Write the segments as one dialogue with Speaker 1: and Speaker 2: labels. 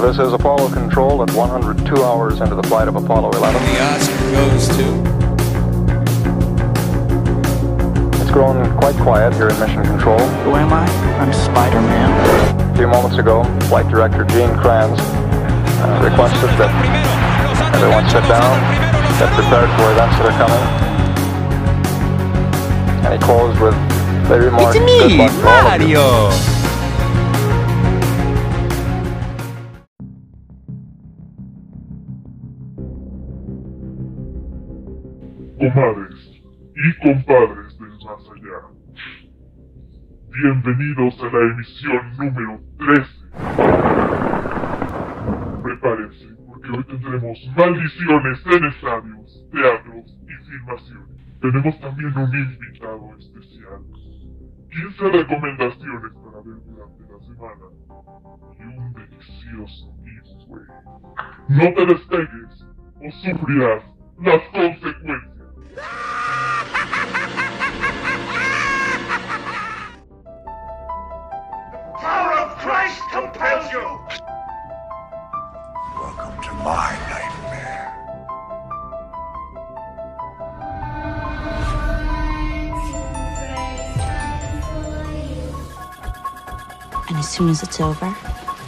Speaker 1: This is Apollo Control at 102 hours into the flight of Apollo 11.
Speaker 2: The Oscar goes to.
Speaker 1: It's grown quite quiet here in Mission Control.
Speaker 3: Who am I? I'm Spider-Man.
Speaker 1: A few moments ago, Flight Director Gene Kranz uh, requested that everyone sit down, get prepared for events that are coming. And he closed with the remark,
Speaker 2: It's me,
Speaker 1: luck all of you."
Speaker 2: Mario.
Speaker 4: Comadres y compadres del más allá. Bienvenidos a la emisión número 13. Prepárense, porque hoy tendremos maldiciones en estadios, teatros y filmaciones. Tenemos también un invitado especial, 15 recomendaciones para ver durante la semana y un delicioso giveaway. No te despegues o sufrirás las consecuencias.
Speaker 5: Power of Christ compels you!
Speaker 6: Welcome to my nightmare.
Speaker 7: And as soon as it's over,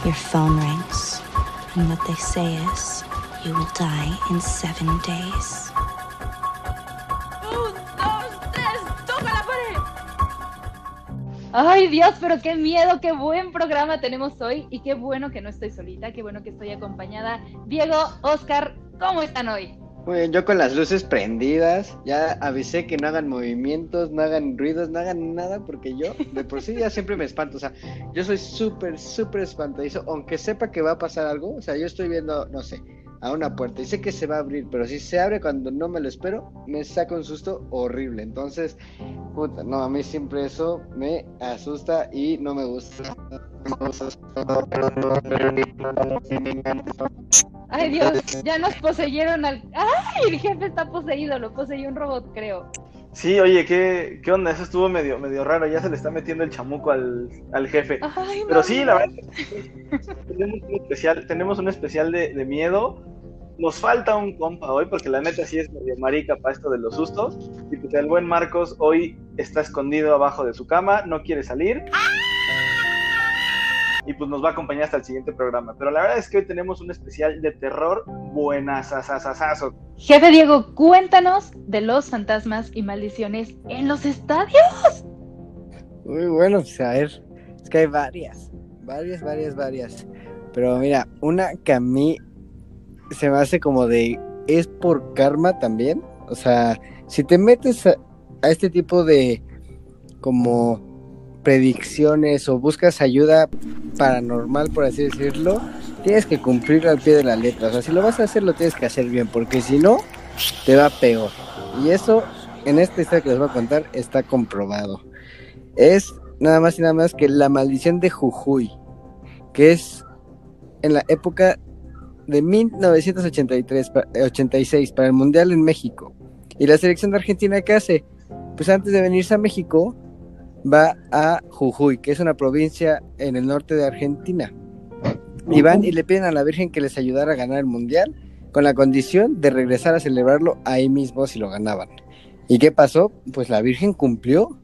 Speaker 7: your phone rings. And what they say is, you will die in seven days.
Speaker 8: Ay Dios, pero qué miedo, qué buen programa tenemos hoy y qué bueno que no estoy solita, qué bueno que estoy acompañada. Diego, Oscar, ¿cómo están hoy?
Speaker 9: Muy bien, yo con las luces prendidas, ya avisé que no hagan movimientos, no hagan ruidos, no hagan nada, porque yo de por sí ya siempre me espanto, o sea, yo soy súper, súper espantadizo, aunque sepa que va a pasar algo, o sea, yo estoy viendo, no sé, a una puerta y sé que se va a abrir, pero si se abre cuando no me lo espero, me saca un susto horrible, entonces, puta, no, a mí siempre eso me asusta y no me gusta.
Speaker 8: Ay Dios, ya nos poseyeron al... ¡Ay! El jefe está poseído, lo poseyó un robot, creo.
Speaker 10: Sí, oye, ¿qué, qué onda? Eso estuvo medio, medio raro, ya se le está metiendo el chamuco al, al jefe.
Speaker 8: Ay,
Speaker 10: Pero sí, la verdad, tenemos un especial, tenemos un especial de, de miedo. Nos falta un compa hoy, porque la neta sí es medio marica para esto de los sustos. Y pues el buen Marcos hoy está escondido abajo de su cama, no quiere salir. Y pues nos va a acompañar hasta el siguiente programa. Pero la verdad es que hoy tenemos un especial de terror buenazazazazo.
Speaker 8: Jefe Diego, cuéntanos de los fantasmas y maldiciones en los estadios.
Speaker 9: Muy bueno, pues a ver, es que hay varias, varias, varias, varias. Pero mira, una que a mí se me hace como de, es por karma también. O sea, si te metes a, este tipo de como predicciones o buscas ayuda paranormal, por así decirlo, tienes que cumplir al pie de la letra. O sea, si lo vas a hacer, lo tienes que hacer bien, porque si no, te va peor. Y eso, en esta historia que les voy a contar, está comprobado es nada más y nada más que la maldición de Jujuy, que es en la época de 1983, pa- eh, 86 para el Mundial en México. Y la selección de Argentina, ¿qué hace? Pues antes de venirse a México, va a Jujuy, que es una provincia en el norte de Argentina. Y van y le piden a la Virgen que les ayudara a ganar el Mundial, con la condición de regresar a celebrarlo ahí mismo si lo ganaban. ¿Y qué pasó? Pues la Virgen cumplió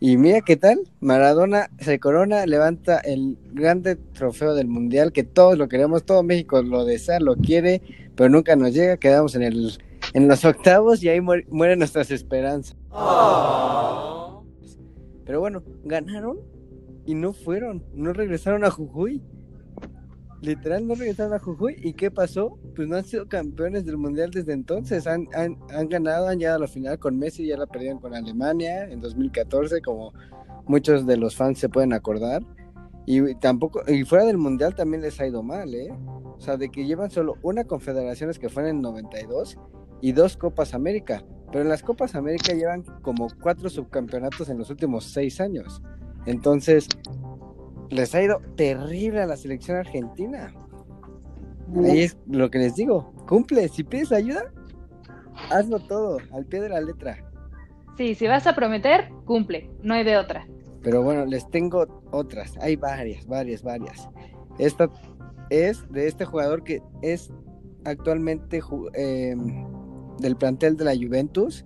Speaker 9: y mira qué tal, Maradona se corona, levanta el grande trofeo del mundial que todos lo queremos, todo México lo desea, lo quiere, pero nunca nos llega, quedamos en el en los octavos y ahí muer- mueren nuestras esperanzas. Pero bueno, ganaron y no fueron, no regresaron a Jujuy. Literal no regresaron a Jujuy. ¿Y qué pasó? Pues no han sido campeones del mundial desde entonces. Han, han, han ganado, han llegado a la final con Messi, ya la perdieron con Alemania en 2014, como muchos de los fans se pueden acordar. Y tampoco, y fuera del mundial también les ha ido mal, ¿eh? O sea, de que llevan solo una confederaciones que fue en el 92 y dos Copas América. Pero en las Copas América llevan como cuatro subcampeonatos en los últimos seis años. Entonces, les ha ido terrible a la selección argentina. Ahí es lo que les digo. Cumple, si pides ayuda, hazlo todo, al pie de la letra.
Speaker 8: Sí, si vas a prometer, cumple, no hay de otra.
Speaker 9: Pero bueno, les tengo otras. Hay varias, varias, varias. Esta es de este jugador que es actualmente eh, del plantel de la Juventus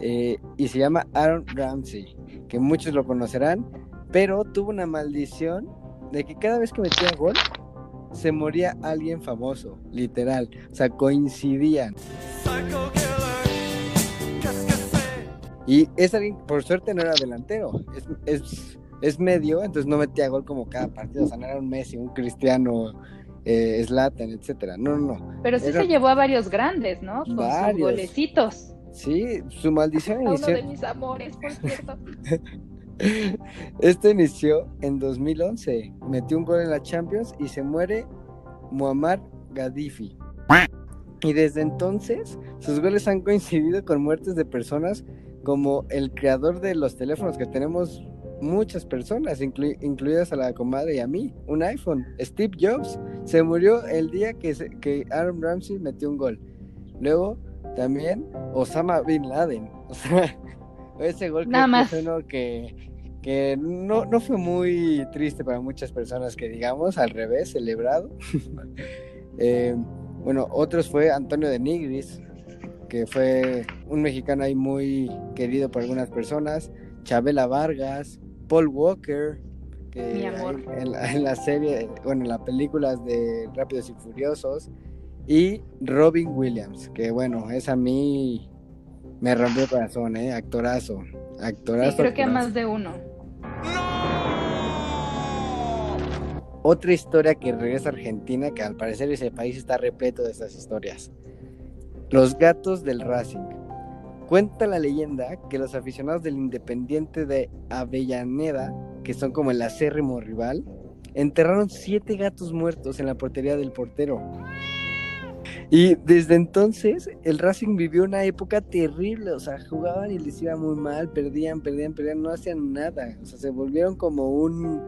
Speaker 9: eh, y se llama Aaron Ramsey, que muchos lo conocerán, pero tuvo una maldición de que cada vez que metía gol se moría alguien famoso, literal, o sea, coincidían. Y es alguien, por suerte no era delantero, es, es, es medio, entonces no metía gol como cada partido, o sea, no era un Messi, un Cristiano, eh, Zlatan, etcétera. No, no, no.
Speaker 8: Pero sí
Speaker 9: Era-
Speaker 8: se llevó a varios grandes, ¿no? Con
Speaker 9: Varios.
Speaker 8: sus golecitos.
Speaker 9: Sí, su maldición
Speaker 8: uno de mis amores, por cierto.
Speaker 9: Esto inició en 2011. Metió un gol en la Champions y se muere Muammar Gaddafi. Y desde entonces, sus goles han coincidido con muertes de personas como el creador de los teléfonos que tenemos muchas personas, inclu- incluidas a la comadre y a mí, un iPhone. Steve Jobs se murió el día que, que Aaron Ramsey metió un gol. Luego, también Osama Bin Laden. O sea, ese gol
Speaker 8: Nada
Speaker 9: que uno que, que no, no fue muy triste para muchas personas, que digamos, al revés, celebrado. Eh, bueno, otros fue Antonio de Nigris, que fue un mexicano ahí muy querido por algunas personas, Chabela Vargas, Paul Walker, que en la serie, bueno, en las películas de Rápidos y Furiosos, y Robin Williams, que bueno, es a mí me rompió el corazón, ¿eh? Actorazo, actorazo.
Speaker 8: Sí, creo que a más de uno.
Speaker 9: Otra historia que regresa a Argentina, que al parecer ese país está repleto de estas historias. Los gatos del Racing. Cuenta la leyenda que los aficionados del Independiente de Avellaneda, que son como el acérrimo rival, enterraron siete gatos muertos en la portería del portero. Y desde entonces el Racing vivió una época terrible, o sea, jugaban y les iba muy mal, perdían, perdían, perdían, no hacían nada, o sea, se volvieron como un,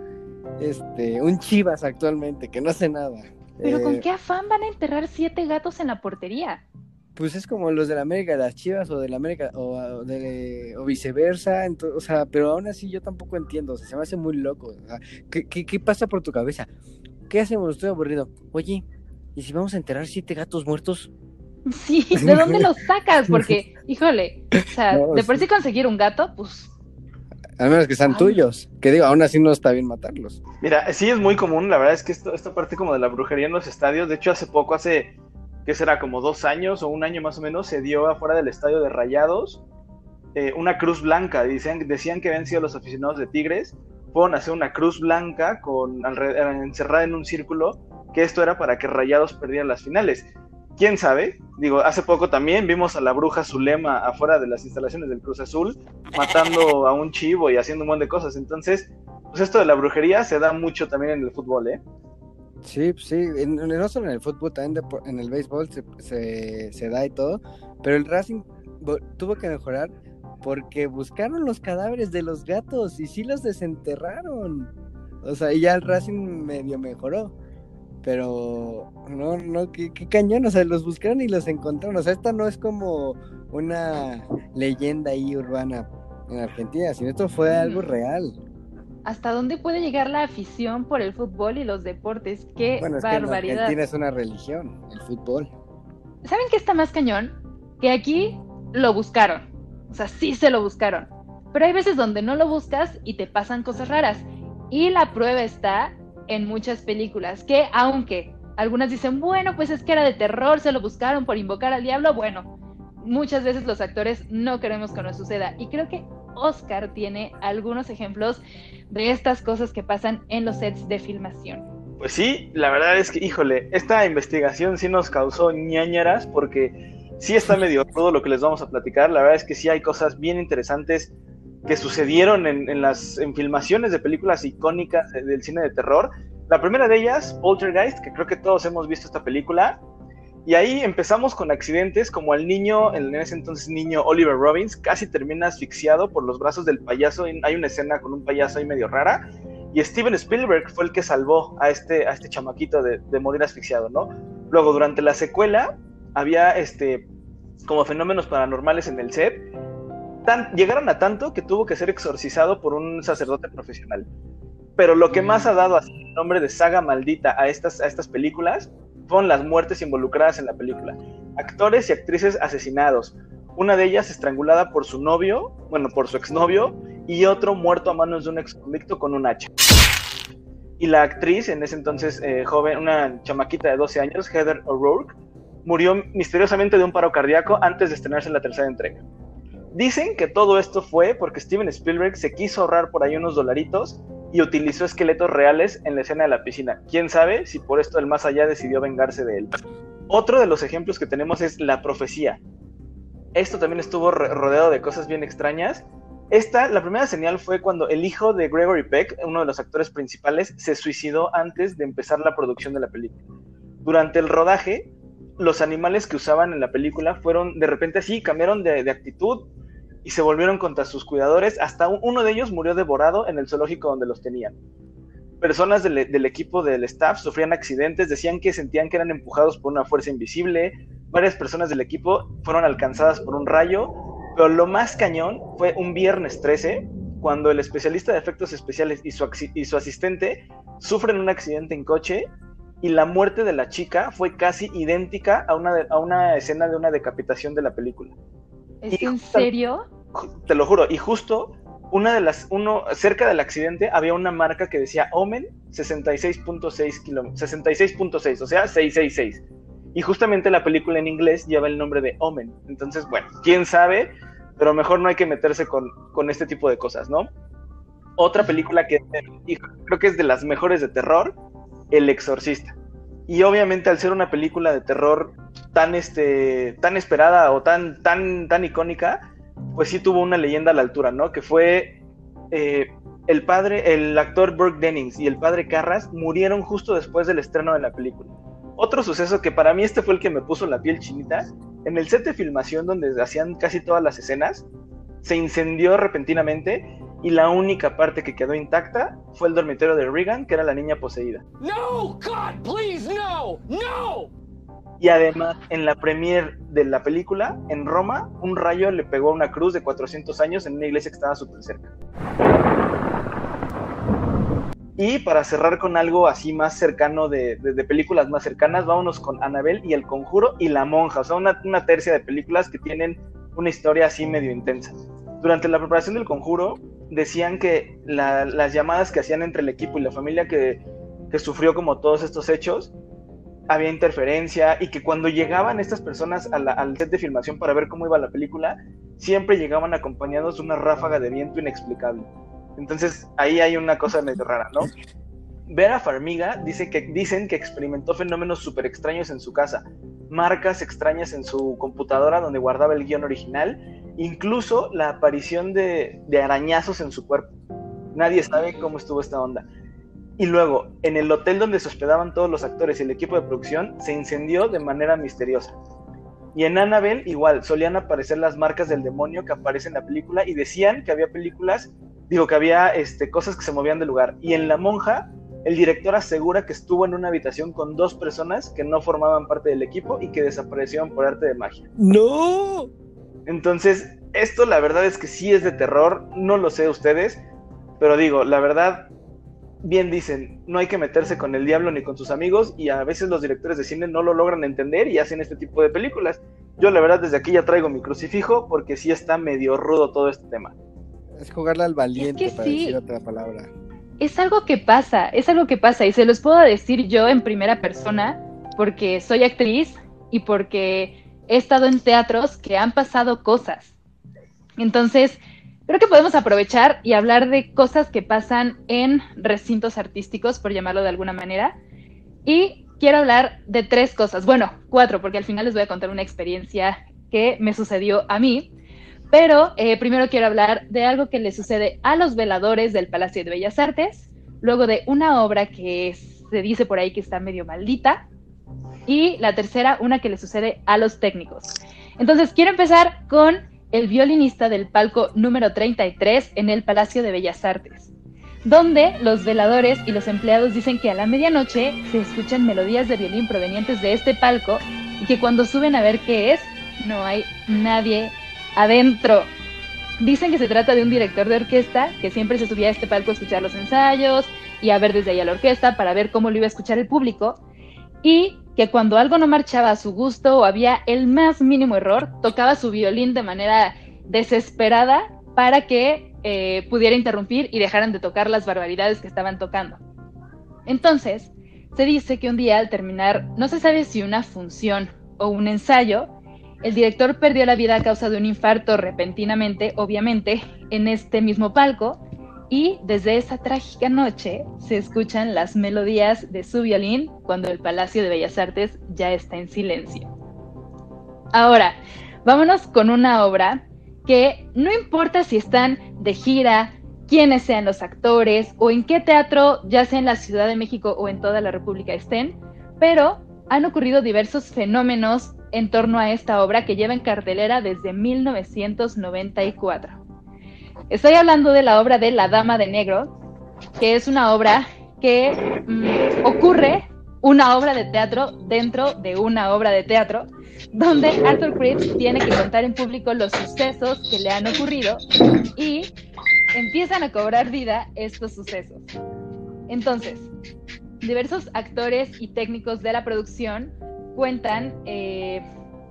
Speaker 9: este, un Chivas actualmente, que no hace nada.
Speaker 8: Pero ¿con
Speaker 9: Eh,
Speaker 8: qué afán van a enterrar siete gatos en la portería?
Speaker 9: Pues es como los de la América las Chivas o de la América o, o de, o viceversa, ento- o sea, pero aún así yo tampoco entiendo, o sea, se me hace muy loco. o sea, ¿qué, qué, qué pasa por tu cabeza? ¿Qué hacemos? Estoy aburrido. Oye, ¿y si vamos a enterrar siete gatos muertos?
Speaker 8: Sí, ¿de dónde los sacas? Porque, híjole, o sea,
Speaker 9: No,
Speaker 8: de por
Speaker 9: sí.
Speaker 8: sí conseguir un gato, pues
Speaker 9: Al menos que sean
Speaker 8: Ay.
Speaker 9: tuyos. Que digo, aún así no está bien matarlos.
Speaker 10: Mira, sí es muy común, la verdad es que esto, esta parte como de la brujería en los estadios, de hecho hace poco, hace, ¿qué será? Como dos años o un año más o menos, se dio afuera del estadio de Rayados eh, una cruz blanca. Decían, decían que habían sido los aficionados de Tigres, fueron a hacer una cruz blanca con encerrada en un círculo, que esto era para que Rayados perdieran las finales. ¿Quién sabe? Digo, hace poco también vimos a la bruja Zulema afuera de las instalaciones del Cruz Azul, matando a un chivo y haciendo un montón de cosas. Entonces, pues esto de la brujería se da mucho también en el fútbol, ¿eh?
Speaker 9: Sí, pues sí, en- no solo en el fútbol, también de en el béisbol se, se, da y todo, pero el Racing vo- tuvo que mejorar porque buscaron los cadáveres de los gatos y sí los desenterraron. O sea, y ya el Racing medio mejoró. Pero no, no, qué, qué cañón, o sea, los buscaron y los encontraron. O sea, esta no es como una leyenda ahí urbana en Argentina, sino esto fue algo real.
Speaker 8: ¿hasta dónde puede llegar la afición por el fútbol y los deportes? ¡Qué
Speaker 9: Bueno, es que en
Speaker 8: barbaridad!
Speaker 9: Argentina es una religión, el fútbol.
Speaker 8: ¿Saben qué está más cañón? Que aquí lo buscaron. O sea, sí se lo buscaron. Pero hay veces donde no lo buscas y te pasan cosas raras. Y la prueba está en muchas películas, que aunque algunas dicen, bueno, pues es que era de terror, se lo buscaron por invocar al diablo, bueno, muchas veces los actores no queremos que nos suceda. Y creo que Oscar tiene algunos ejemplos de estas cosas que pasan en los sets de filmación.
Speaker 10: Pues sí, la verdad es que, híjole, esta investigación sí nos causó ñañaras porque sí está medio todo lo que les vamos a platicar. La verdad es que sí hay cosas bien interesantes que sucedieron en, en las en filmaciones de películas icónicas de- del cine de terror. La primera de ellas, Poltergeist, que creo que todos hemos visto esta película. Y ahí empezamos con accidentes como el niño, en ese entonces niño Oliver Robbins, casi termina asfixiado por los brazos del payaso. Hay una escena con un payaso ahí medio rara. Y Steven Spielberg fue el que salvó a este, a este chamaquito de, de morir asfixiado, ¿no? Luego, durante la secuela, había este, como fenómenos paranormales en el set. Tan- llegaron a tanto que tuvo que ser exorcizado por un sacerdote profesional. Pero lo que más ha dado así el nombre de saga maldita a estas, a estas películas fueron las muertes involucradas en la película. Actores y actrices asesinados. Una de ellas estrangulada por su novio, bueno, por su exnovio, y otro muerto a manos de un ex convicto con un hacha. Y la actriz, en ese entonces eh, joven, una chamaquita de 12 años, Heather O'Rourke, murió misteriosamente de un paro cardíaco antes de estrenarse la tercera entrega. Dicen que todo esto fue porque Steven Spielberg se quiso ahorrar por ahí unos dolaritos y utilizó esqueletos reales en la escena de la piscina. Quién sabe si por esto el más allá decidió vengarse de él. Otro de los ejemplos que tenemos es la profecía. Esto también estuvo rodeado de cosas bien extrañas. Esta, la primera señal fue cuando el hijo de Gregory Peck, uno de los actores principales, se suicidó antes de empezar la producción de la película. Durante el rodaje, los animales que usaban en la película fueron de repente así, cambiaron de, de actitud, y se volvieron contra sus cuidadores. Hasta uno de ellos murió devorado en el zoológico donde los tenían. Personas del, equipo del staff sufrían accidentes, decían que sentían que eran empujados por una fuerza invisible. Varias personas del equipo fueron alcanzadas por un rayo. Pero lo más cañón fue un viernes 13, cuando el especialista de efectos especiales y su, y su asistente sufren un accidente en coche y la muerte de la chica fue casi idéntica a una, a una escena de una decapitación de la película.
Speaker 8: ¿Es en serio?
Speaker 10: Te lo juro, y justo una de las, uno, cerca del accidente había una marca que decía Omen 66.6 kilómetros, 66.6, o sea, 666. Y justamente la película en inglés lleva el nombre de Omen. Entonces, bueno, quién sabe, pero mejor no hay que meterse con, con este tipo de cosas, ¿no? Otra película que creo que es de las mejores de terror, El Exorcista. Y obviamente al ser una película de terror tan, este, tan esperada o tan, tan, tan icónica, pues sí tuvo una leyenda a la altura, ¿no? Que fue eh, el padre, el actor Burke Dennings y el padre Carras murieron justo después del estreno de la película. Otro suceso que para mí este fue el que me puso la piel chinita, en el set de filmación donde hacían casi todas las escenas, se incendió repentinamente y la única parte que quedó intacta fue el dormitorio de Regan, que era la niña poseída.
Speaker 5: No, God, please, no, no.
Speaker 10: Y además, en la premier de la película, en Roma, un rayo le pegó a una cruz de 400 años en una iglesia que estaba súper cerca. Y para cerrar con algo así más cercano de, películas más cercanas, vámonos con Anabel y El Conjuro y La Monja, o sea, una, una tercia de películas que tienen una historia así medio intensa. Durante la preparación del Conjuro, decían que las llamadas que hacían entre el equipo y la familia que, sufrió como todos estos hechos, había interferencia y que cuando llegaban estas personas al set de filmación para ver cómo iba la película, siempre llegaban acompañados de una ráfaga de viento inexplicable. Entonces ahí hay una cosa medio rara, ¿no? Vera Farmiga dice que, dicen que experimentó fenómenos súper extraños en su casa, marcas extrañas en su computadora donde guardaba el guion original incluso la aparición de, arañazos en su cuerpo. Nadie sabe cómo estuvo esta onda. Y luego, en el hotel donde se hospedaban todos los actores y el equipo de producción, se incendió de manera misteriosa. Y en Annabelle, igual, solían aparecer las marcas del demonio que aparecen en la película y decían que había películas, digo, que había este, cosas que se movían del lugar. Y en La Monja, el director asegura que estuvo en una habitación con dos personas que no formaban parte del equipo y que desaparecieron por arte de magia.
Speaker 9: ¡No!
Speaker 10: Entonces, esto la verdad es que sí es de terror, no lo sé ustedes, pero digo, la verdad, bien dicen, no hay que meterse con el diablo ni con sus amigos y a veces los directores de cine no lo logran entender y hacen este tipo de películas. Yo la verdad desde aquí ya traigo mi crucifijo porque sí está medio rudo todo este tema.
Speaker 9: Es jugarle al valiente para decir otra palabra.
Speaker 8: Es algo que pasa, es algo que pasa y se los puedo decir yo en primera persona porque soy actriz y porque he estado en teatros que han pasado cosas. Entonces, creo que podemos aprovechar y hablar de cosas que pasan en recintos artísticos, por llamarlo de alguna manera. Y quiero hablar de tres cosas, bueno, cuatro, porque al final les voy a contar una experiencia que me sucedió a mí. Pero eh, primero quiero hablar de algo que le sucede a los veladores del Palacio de Bellas Artes, luego de una obra que se dice por ahí que está medio maldita, y la tercera, una que le sucede a los técnicos. Entonces, quiero empezar con el violinista del palco número 33 en el Palacio de Bellas Artes, donde los veladores y los empleados dicen que a la medianoche se escuchan melodías de violín provenientes de este palco y que cuando suben a ver qué es, no hay nadie adentro. Dicen que se trata de un director de orquesta que siempre se subía a este palco a escuchar los ensayos y a ver desde ahí a la orquesta para ver cómo lo iba a escuchar el público y que cuando algo no marchaba a su gusto o había el más mínimo error, tocaba su violín de manera desesperada para que eh, pudiera interrumpir y dejaran de tocar las barbaridades que estaban tocando. Entonces, se dice que un día al terminar, no se sabe si una función o un ensayo, el director perdió la vida a causa de un infarto repentinamente, obviamente, en este mismo palco, y desde esa trágica noche se escuchan las melodías de su violín cuando el Palacio de Bellas Artes ya está en silencio. Ahora, vámonos con una obra que no importa si están de gira, quiénes sean los actores o en qué teatro, ya sea en la Ciudad de México o en toda la República estén, pero han ocurrido diversos fenómenos en torno a esta obra que lleva en cartelera desde 1994. Estoy hablando de la obra de La Dama de Negro, que es una obra que mm, ocurre una obra de teatro dentro de una obra de teatro, donde Arthur Cripps tiene que contar en público los sucesos que le han ocurrido y empiezan a cobrar vida estos sucesos. Entonces, diversos actores y técnicos de la producción cuentan eh,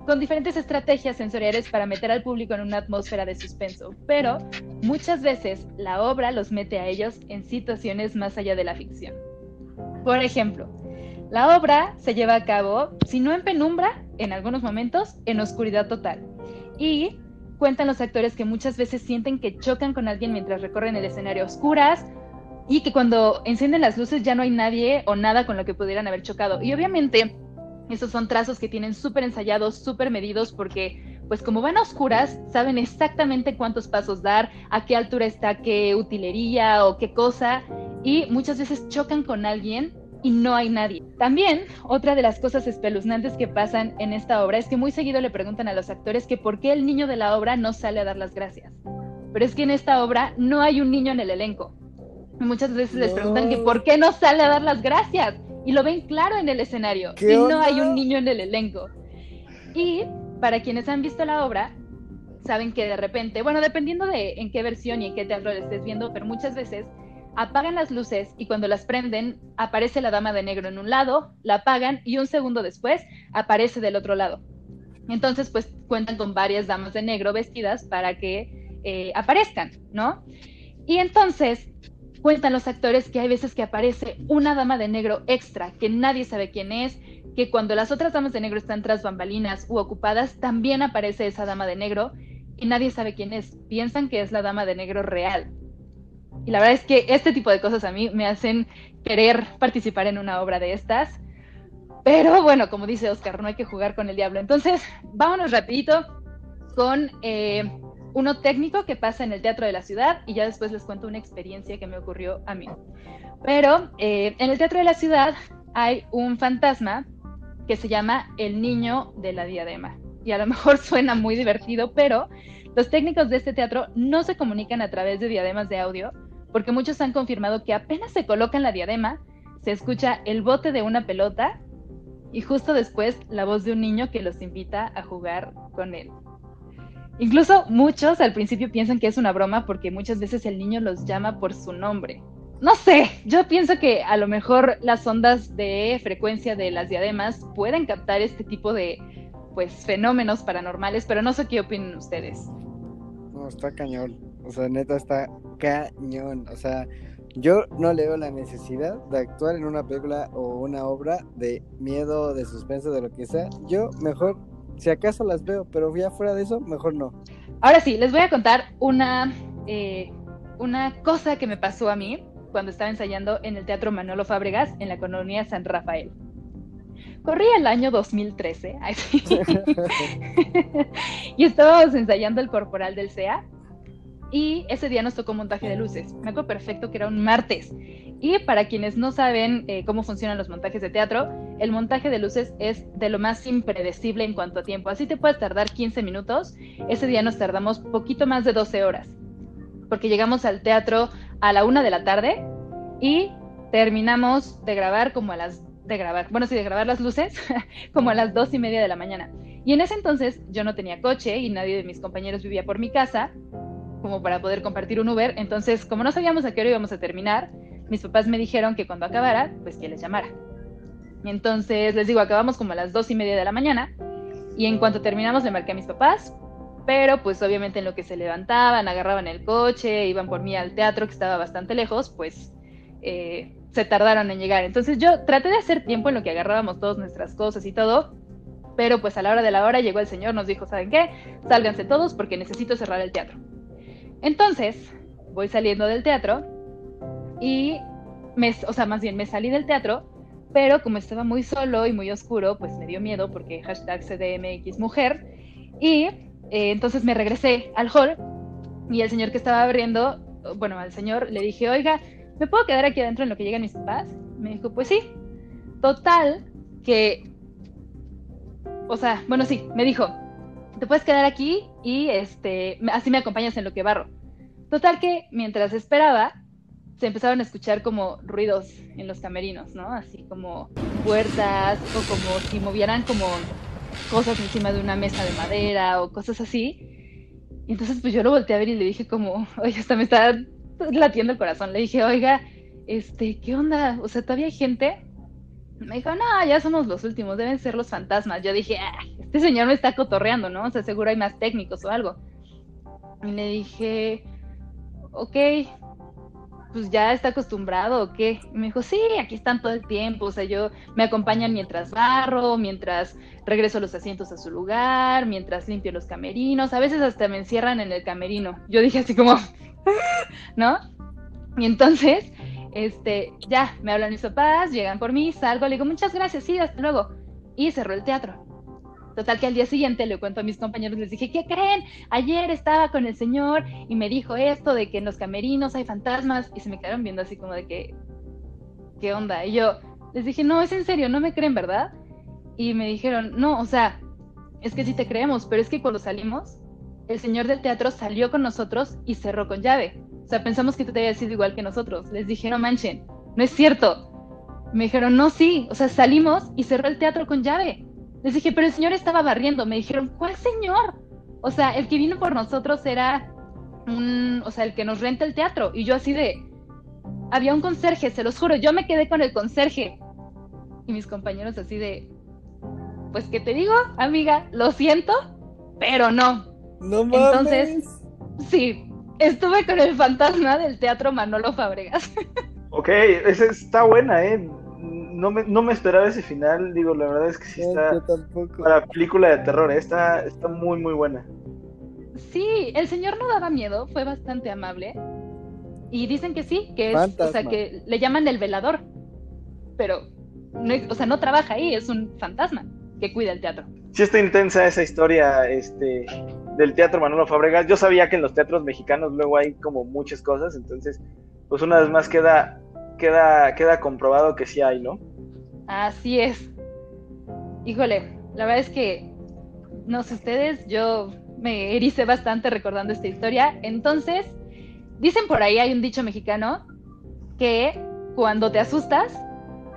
Speaker 8: con diferentes estrategias sensoriales para meter al público en una atmósfera de suspenso, pero muchas veces la obra los mete a ellos en situaciones más allá de la ficción. Por ejemplo, la obra se lleva a cabo, si no en penumbra, en algunos momentos, en oscuridad total. Y cuentan los actores que muchas veces sienten que chocan con alguien mientras recorren el escenario a oscuras y que cuando encienden las luces ya no hay nadie o nada con lo que pudieran haber chocado. Y obviamente esos son trazos que tienen súper ensayados, súper medidos porque pues como van a oscuras, saben exactamente cuántos pasos dar, a qué altura está qué utilería o qué cosa y muchas veces chocan con alguien y no hay nadie. También, otra de las cosas espeluznantes que pasan en esta obra es que muy seguido le preguntan a los actores que por qué el niño de la obra no sale a dar las gracias. Pero es que en esta obra no hay un niño en el elenco. Muchas veces les preguntan que por qué no sale a dar las gracias. Y lo ven claro en el escenario. Y no hay un niño en el elenco. Y para quienes han visto la obra, saben que de repente, bueno, dependiendo de en qué versión y en qué teatro le estés viendo, pero muchas veces apagan las luces y cuando las prenden aparece la dama de negro en un lado, la apagan y un segundo después aparece del otro lado. Entonces, pues cuentan con varias damas de negro vestidas para que eh, aparezcan, ¿no? Y entonces cuentan los actores que hay veces que aparece una dama de negro extra, que nadie sabe quién es, que cuando las otras damas de negro están tras bambalinas u ocupadas, también aparece esa dama de negro y nadie sabe quién es. Piensan que es la dama de negro real, y la verdad es que este tipo de cosas a mí me hacen querer participar en una obra de estas. Pero bueno, como dice Oscar, no hay que jugar con el diablo. Entonces, vámonos rapidito con eh, uno técnico que pasa en el Teatro de la Ciudad y ya después les cuento una experiencia que me ocurrió a mí. Pero eh, en el Teatro de la Ciudad hay un fantasma que se llama el niño de la diadema. Y a lo mejor suena muy divertido, pero los técnicos de este teatro no se comunican a través de diademas de audio, porque muchos han confirmado que apenas se colocan la diadema, se escucha el bote de una pelota y justo después la voz de un niño que los invita a jugar con él. Incluso muchos al principio piensan que es una broma porque muchas veces el niño los llama por su nombre. No sé, yo pienso que a lo mejor las ondas de frecuencia de las diademas pueden captar este tipo de pues fenómenos paranormales, pero no sé qué opinen ustedes.
Speaker 9: No, está cañón. O sea, neta está cañón. O sea, yo no le veo la necesidad de actuar en una película o una obra de miedo, de suspenso, de lo que sea. Yo mejor, si acaso las veo, pero ya fuera de eso, mejor no.
Speaker 8: Ahora sí, les voy a contar una, eh, una cosa que me pasó a mí cuando estaba ensayando en el Teatro Manolo Fábregas en la colonia San Rafael. Corría el año 2013 y estábamos ensayando el corporal del CEA y ese día nos tocó montaje de luces. Me acuerdo perfecto que era un martes. Y para quienes no saben eh, cómo funcionan los montajes de teatro, el montaje de luces es de lo más impredecible en cuanto a tiempo. Así te puedes tardar 15 minutos. Ese día nos tardamos poquito más de 12 horas. Porque llegamos al teatro a la una de la tarde y terminamos de grabar como a las de grabar, bueno, sí, de grabar las luces, como a las dos y media de la mañana. Y en ese entonces yo no tenía coche y nadie de mis compañeros vivía por mi casa, como para poder compartir un Uber. Entonces, como no sabíamos a qué hora íbamos a terminar, mis papás me dijeron que cuando acabara, pues que les llamara. Entonces les digo, acabamos como a las dos y media de la mañana. Y en cuanto terminamos, le marqué a mis papás. Pero pues obviamente en lo que se levantaban, agarraban el coche, iban por mí al teatro que estaba bastante lejos, pues eh, se tardaron en llegar. Entonces yo traté de hacer tiempo en lo que agarrábamos todas nuestras cosas y todo, pero pues a la hora de la hora llegó el señor, nos dijo, ¿saben qué? Sálganse todos porque necesito cerrar el teatro. Entonces voy saliendo del teatro y, me, o sea, más bien me salí del teatro, pero como estaba muy solo y muy oscuro, pues me dio miedo porque hashtag CDMX mujer y eh, entonces me regresé al hall y el señor que estaba abriendo, bueno, al señor le dije, oiga, ¿me puedo quedar aquí adentro en lo que llegan mis papás? Me dijo, pues sí. Total, que, o sea, bueno, sí, me dijo, te puedes quedar aquí y este, así me acompañas en lo que barro. Total que mientras esperaba, se empezaron a escuchar como ruidos en los camerinos, ¿no? Así como puertas o como si movieran como cosas encima de una mesa de madera o cosas así. Y entonces pues yo lo volteé a ver y le dije como, oye, hasta me está latiendo el corazón. Le dije, oiga, este, ¿qué onda? O sea, ¿todavía hay gente? Me dijo, no, ya somos los últimos, deben ser los fantasmas. Yo dije, ah, este señor me está cotorreando, ¿no? O sea, seguro hay más técnicos o algo. Y le dije, ok, pues ya está acostumbrado o qué. Y me dijo, sí, aquí están todo el tiempo, o sea, yo me acompañan mientras barro, mientras regreso los asientos a su lugar, mientras limpio los camerinos, a veces hasta me encierran en el camerino. Yo dije así como, ¿no? Y entonces, este, ya, me hablan mis papás, llegan por mí, salgo, le digo, muchas gracias, sí, hasta luego. Y cerró el teatro. Total que al día siguiente le cuento a mis compañeros, les dije, ¿qué creen? Ayer estaba con el señor y me dijo esto de que en los camerinos hay fantasmas y se me quedaron viendo así como de que, ¿qué onda? Y yo les dije, no, es en serio, no me creen, ¿verdad? Y me dijeron, no, o sea, es que sí te creemos, pero es que cuando salimos, el señor del teatro salió con nosotros y cerró con llave. O sea, pensamos que tú te habías sido igual que nosotros. Les dije, no manchen, no es cierto. Me dijeron, no, sí, o sea, salimos y cerró el teatro con llave. Les dije, pero el señor estaba barriendo. Me dijeron, ¿cuál señor? O sea, el que vino por nosotros era un, o sea, el que nos renta el teatro. Y yo así de, había un conserje, se los juro, yo me quedé con el conserje. Y mis compañeros así de, pues, ¿qué te digo, amiga? Lo siento, pero no.
Speaker 9: No mames.
Speaker 8: Entonces, sí, estuve con el fantasma del teatro Manolo Fabregas.
Speaker 10: Ok, esa está buena, ¿eh? No me, no me esperaba ese final, digo, la verdad es que sí
Speaker 9: No,
Speaker 10: está
Speaker 9: yo tampoco.
Speaker 10: para película de terror, ¿eh? está, está muy, muy buena.
Speaker 8: Sí, el señor no daba miedo, fue bastante amable. Y dicen que sí, que es, o sea, que le llaman el velador. Pero, no, o sea, no trabaja ahí, es un fantasma que cuida el teatro.
Speaker 10: Sí está intensa esa historia este, del teatro Manolo Fabregas. Yo sabía que en los teatros mexicanos luego hay como muchas cosas, entonces, pues una vez más queda, queda, queda comprobado que sí hay, ¿no?
Speaker 8: Así es. Híjole, la verdad es que, no sé ustedes, yo me ericé bastante recordando esta historia. Entonces, dicen por ahí, hay un dicho mexicano, que cuando te asustas,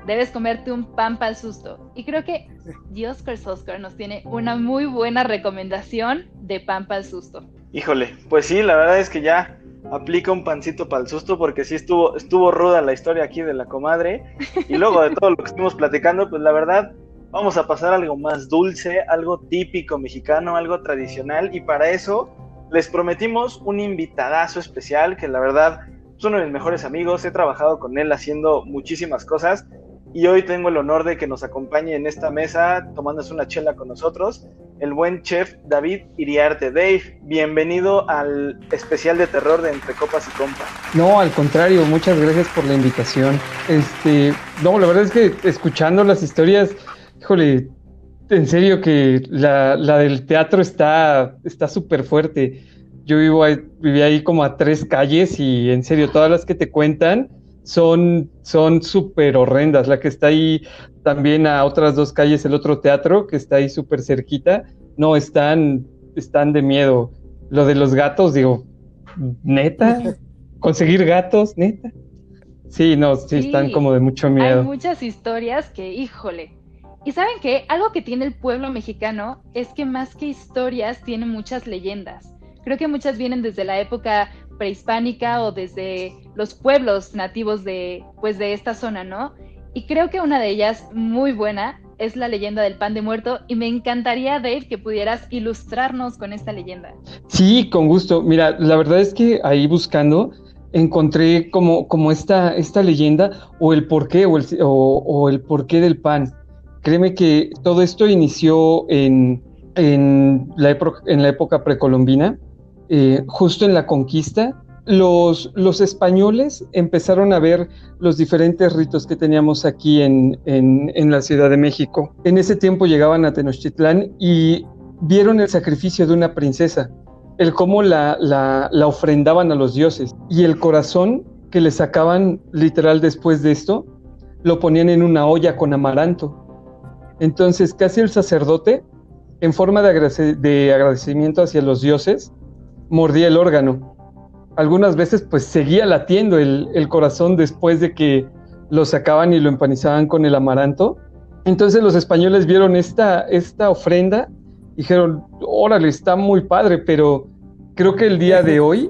Speaker 8: debes comerte un pan para el susto. Y creo que Dios Oscar nos tiene una muy buena recomendación de pan para el susto.
Speaker 10: Híjole, pues sí, la verdad es que ya aplica un pancito para el susto porque sí estuvo, estuvo ruda la historia aquí de la comadre. Y luego de todo lo que estuvimos platicando, pues la verdad, vamos a pasar algo más dulce, algo típico mexicano, algo tradicional. Y para eso les prometimos un invitadazo especial que la verdad es uno de mis mejores amigos. He trabajado con él haciendo muchísimas cosas. Y hoy tengo el honor de que nos acompañe en esta mesa tomándose una chela con nosotros el buen chef David Iriarte. Dave, bienvenido al especial de terror de Entre Copas y Compas.
Speaker 2: No, al contrario, muchas gracias por la invitación. Este, no, la verdad es que escuchando las historias, híjole, en serio que la, la del teatro está está súper fuerte. Yo vivo ahí, viví ahí como a tres calles y en serio, todas las que te cuentan son son súper horrendas. La que está ahí también a otras dos calles, el otro teatro que está ahí súper cerquita, no, están, están de miedo. Lo de los gatos, digo, neta, conseguir gatos, neta. Sí, no, sí,
Speaker 8: Sí,
Speaker 2: están como de mucho
Speaker 8: Hay
Speaker 2: miedo.
Speaker 8: muchas historias que, híjole. Y saben qué, algo que tiene el pueblo mexicano es que más que historias tiene muchas leyendas. Creo que muchas vienen desde la época prehispánica o desde los pueblos nativos de, pues, de esta zona, ¿no? Y creo que una de ellas, muy buena, es la leyenda del pan de muerto y me encantaría, Dave, que pudieras ilustrarnos con esta leyenda.
Speaker 2: Sí, con gusto. Mira, la verdad es que ahí buscando encontré como, como esta, esta leyenda o el porqué o el, o, el porqué del pan. Créeme que todo esto inició en, en, la, en la época precolombina, eh, justo en la conquista, los, españoles empezaron a ver los diferentes ritos que teníamos aquí en, la Ciudad de México. En ese tiempo llegaban a Tenochtitlán y vieron el sacrificio de una princesa, el cómo la, ofrendaban a los dioses y el corazón que le sacaban literal después de esto, lo ponían en una olla con amaranto. Entonces casi el sacerdote, en forma de agradecimiento hacia los dioses, mordía el órgano. Algunas veces pues seguía latiendo el, el, corazón después de que lo sacaban y lo empanizaban con el amaranto. Entonces los españoles vieron esta, esta ofrenda y dijeron, órale, está muy padre, pero creo que el día de hoy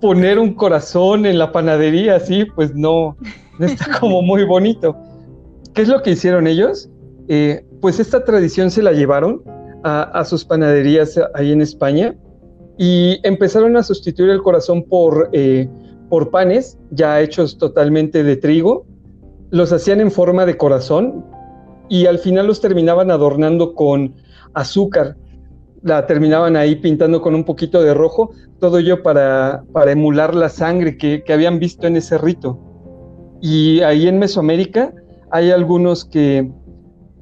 Speaker 2: poner un corazón en la panadería así, pues no, no está como muy bonito. ¿Qué es lo que hicieron ellos? Eh, pues esta tradición se la llevaron a, a sus panaderías ahí en España y empezaron a sustituir el corazón por, eh, por panes ya hechos totalmente de trigo, los hacían en forma de corazón y al final los terminaban adornando con azúcar, la terminaban ahí pintando con un poquito de rojo, todo ello para, para emular la sangre que, que habían visto en ese rito. Y ahí en Mesoamérica hay algunos que,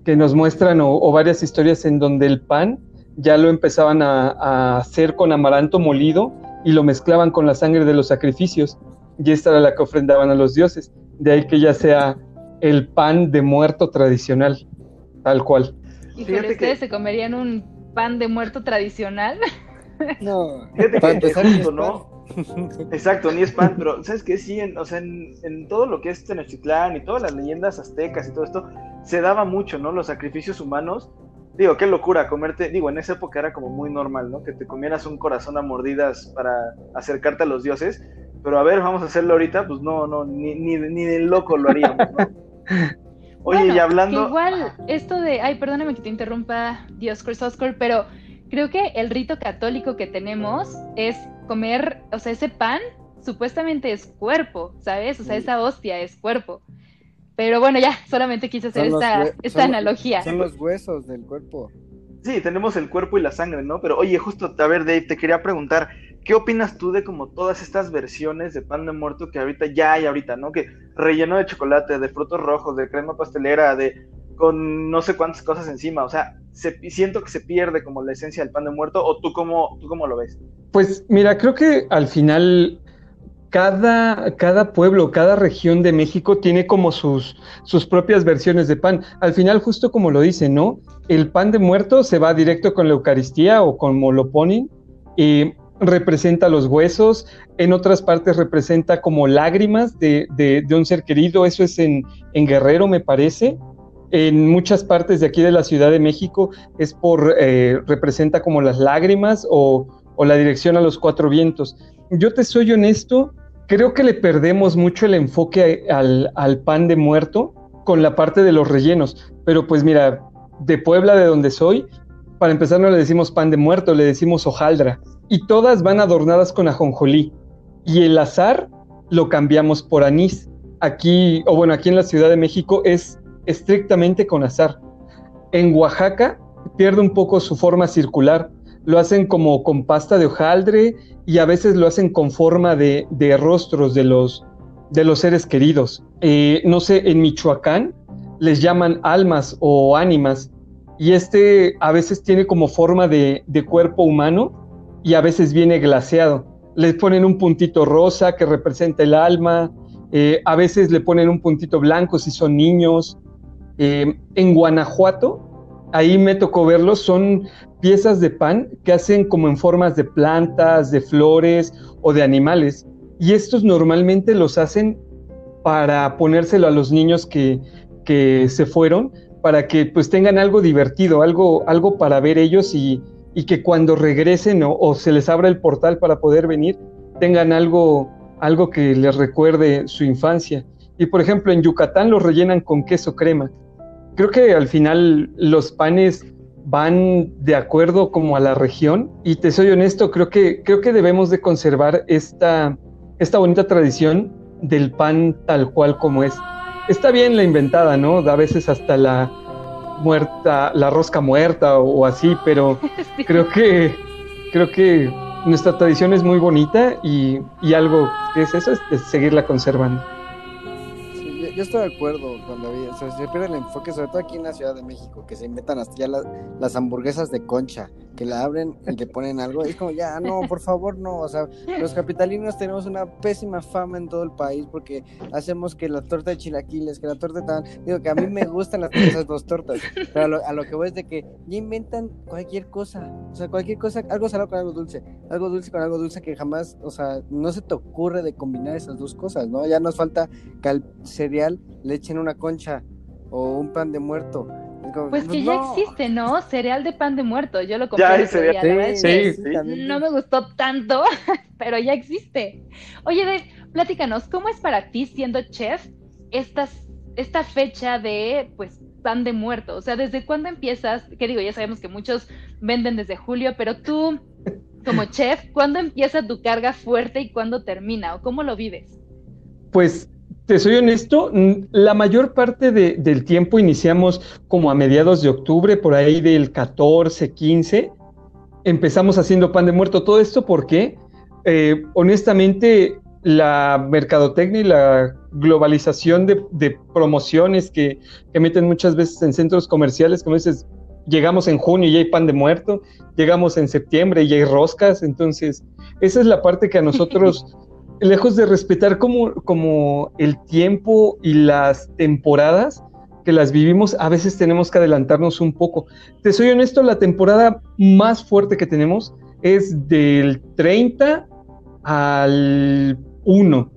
Speaker 2: que nos muestran o, o, varias historias en donde el pan ya lo empezaban a, hacer con amaranto molido y lo mezclaban con la sangre de los sacrificios. Y esta era la que ofrendaban a los dioses. De ahí que ya sea el pan de muerto tradicional, tal cual.
Speaker 8: ¿Y ustedes se comerían un pan de muerto tradicional?
Speaker 10: No, fíjate que ¿no? Exacto, ni es pan, pero ¿sabes qué? Sí, en, o sea, en, en, todo lo que es Tenochtitlán y todas las leyendas aztecas y todo esto, se daba mucho, ¿no? Los sacrificios humanos digo, qué locura comerte, digo, en esa época era como muy normal, ¿no? Que te comieras un corazón a mordidas para acercarte a los dioses, pero a ver, vamos a hacerlo ahorita, pues no, no, ni, ni, ni de loco lo haríamos, ¿no?
Speaker 8: Oye, y hablando... igual, esto de, ay, perdóname que te interrumpa, Dios Oscar, pero creo que el rito católico que tenemos es comer, o sea, ese pan supuestamente es cuerpo, ¿sabes? O sea, esa hostia es cuerpo. Pero bueno, ya, solamente quise hacer esta, esta analogía.
Speaker 9: Son los huesos del cuerpo.
Speaker 10: Sí, tenemos el cuerpo y la sangre, ¿no? Pero oye, justo, a ver, Dave, te quería preguntar, ¿qué opinas tú de como todas estas versiones de pan de muerto que ahorita ya hay ahorita, ¿no? Que relleno de chocolate, de frutos rojos, de crema pastelera, de con no sé cuántas cosas encima, o sea, siento que se pierde como la esencia del pan de muerto, o tú cómo, tú cómo lo ves?
Speaker 2: Pues mira, creo que al final cada, cada pueblo, cada región de México tiene como sus, sus propias versiones de pan. Al final, justo como lo dice, ¿no? El pan de muerto se va directo con la Eucaristía o como lo ponen. representa los huesos, en otras partes representa como lágrimas de, de, de un ser querido, eso es en, en, Guerrero, me parece. En muchas partes de aquí de la Ciudad de México es por, eh, representa como las lágrimas o, o la dirección a los cuatro vientos. Yo te soy honesto, creo que le perdemos mucho el enfoque al, pan de muerto con la parte de los rellenos. Pero pues mira, de Puebla, de donde soy, para empezar no le decimos pan de muerto, le decimos hojaldra. Y todas van adornadas con ajonjolí. Y el azar lo cambiamos por anís. Aquí, o bueno, aquí en la Ciudad de México es estrictamente con azar. En Oaxaca pierde un poco su forma circular. Lo hacen como con pasta de hojaldre y a veces lo hacen con forma de, de rostros de los, de los seres queridos. Eh, no sé, en Michoacán les llaman almas o ánimas y este a veces tiene como forma de, de cuerpo humano y a veces viene glaseado. Les ponen un puntito rosa que representa el alma, eh, a veces le ponen un puntito blanco si son niños. Eh, en Guanajuato, ahí me tocó verlos, son piezas de pan que hacen como en formas de plantas, de flores o de animales. Y estos normalmente los hacen para ponérselo a los niños que, que se fueron, para que pues tengan algo divertido, algo, algo para ver ellos y, y que cuando regresen o, se les abra el portal para poder venir, tengan algo, algo que les recuerde su infancia. Y por ejemplo, en Yucatán los rellenan con queso crema. Creo que al final los panes van de acuerdo como a la región y te soy honesto, creo que, creo que debemos de conservar esta, esta bonita tradición del pan tal cual como es. Está bien la inventada, ¿no? A veces hasta la muerta, la rosca muerta o, así, pero creo que creo que nuestra tradición es muy bonita y, y algo que es eso, es seguirla conservando
Speaker 9: yo estoy de acuerdo cuando se pierde el enfoque, sobre todo aquí en la Ciudad de México, que se inventan hasta ya las hamburguesas de concha, que la abren y le ponen algo. es como, ya, no, por favor, no. O sea, los capitalinos tenemos una pésima fama en todo el país porque hacemos que la torta de chilaquiles, que la torta tan. Digo que a mí me gustan las, esas dos tortas, pero a lo, a lo, que voy es de que ya inventan cualquier cosa. O sea, cualquier cosa, algo salado con algo dulce, algo dulce con algo dulce que jamás, o sea, no se te ocurre de combinar esas dos cosas, ¿no? Ya nos falta cal cereal le echen una concha o un pan de muerto.
Speaker 8: Pues que ya existe, ¿no? Cereal de pan de muerto. Yo lo compré. Ya, no me gustó tanto, pero ya existe. Oye, Dave, platícanos, ¿cómo es para ti siendo chef estas, esta fecha de pues pan de muerto? O sea, ¿desde cuándo empiezas? Que digo, ya sabemos que muchos venden desde julio, pero tú, como chef, ¿cuándo empieza tu carga fuerte y cuándo termina? ¿O cómo lo vives?
Speaker 2: Pues te soy honesto, la mayor parte del tiempo iniciamos como a mediados de octubre, por ahí del 14, 15, empezamos haciendo pan de muerto. Todo esto porque, eh, honestamente, la mercadotecnia y la globalización de, promociones que, que, meten muchas veces en centros comerciales, como dices, llegamos en junio y hay pan de muerto, llegamos en septiembre y hay roscas, entonces esa es la parte que a nosotros lejos de respetar como, como el tiempo y las temporadas que las vivimos, a veces tenemos que adelantarnos un poco. Te soy honesto, la temporada más fuerte que tenemos es del 30 al 1.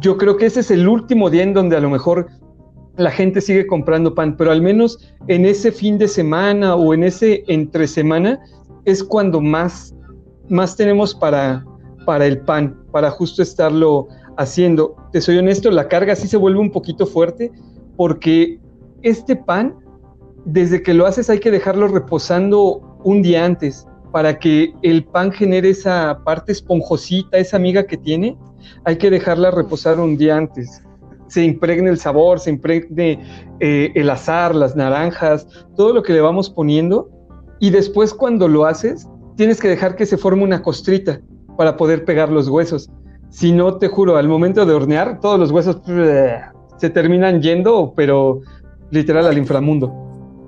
Speaker 2: Yo creo que ese es el último día en donde a lo mejor la gente sigue comprando pan, pero al menos en ese fin de semana o en ese entre semana es cuando más, más tenemos para, para el pan, para justo estarlo haciendo. Te soy honesto, la carga sí se vuelve un poquito fuerte porque este pan, desde que lo haces hay que dejarlo reposando un día antes para que el pan genere esa parte esponjosita, esa miga que tiene, hay que dejarla reposar un día antes. Se impregne el sabor, se impregne eh, el azar, las naranjas, todo lo que le vamos poniendo. Y después cuando lo haces, tienes que dejar que se forme una costrita para poder pegar los huesos. Si no, te juro, al momento de hornear, todos los huesos se terminan yendo, pero literal al inframundo.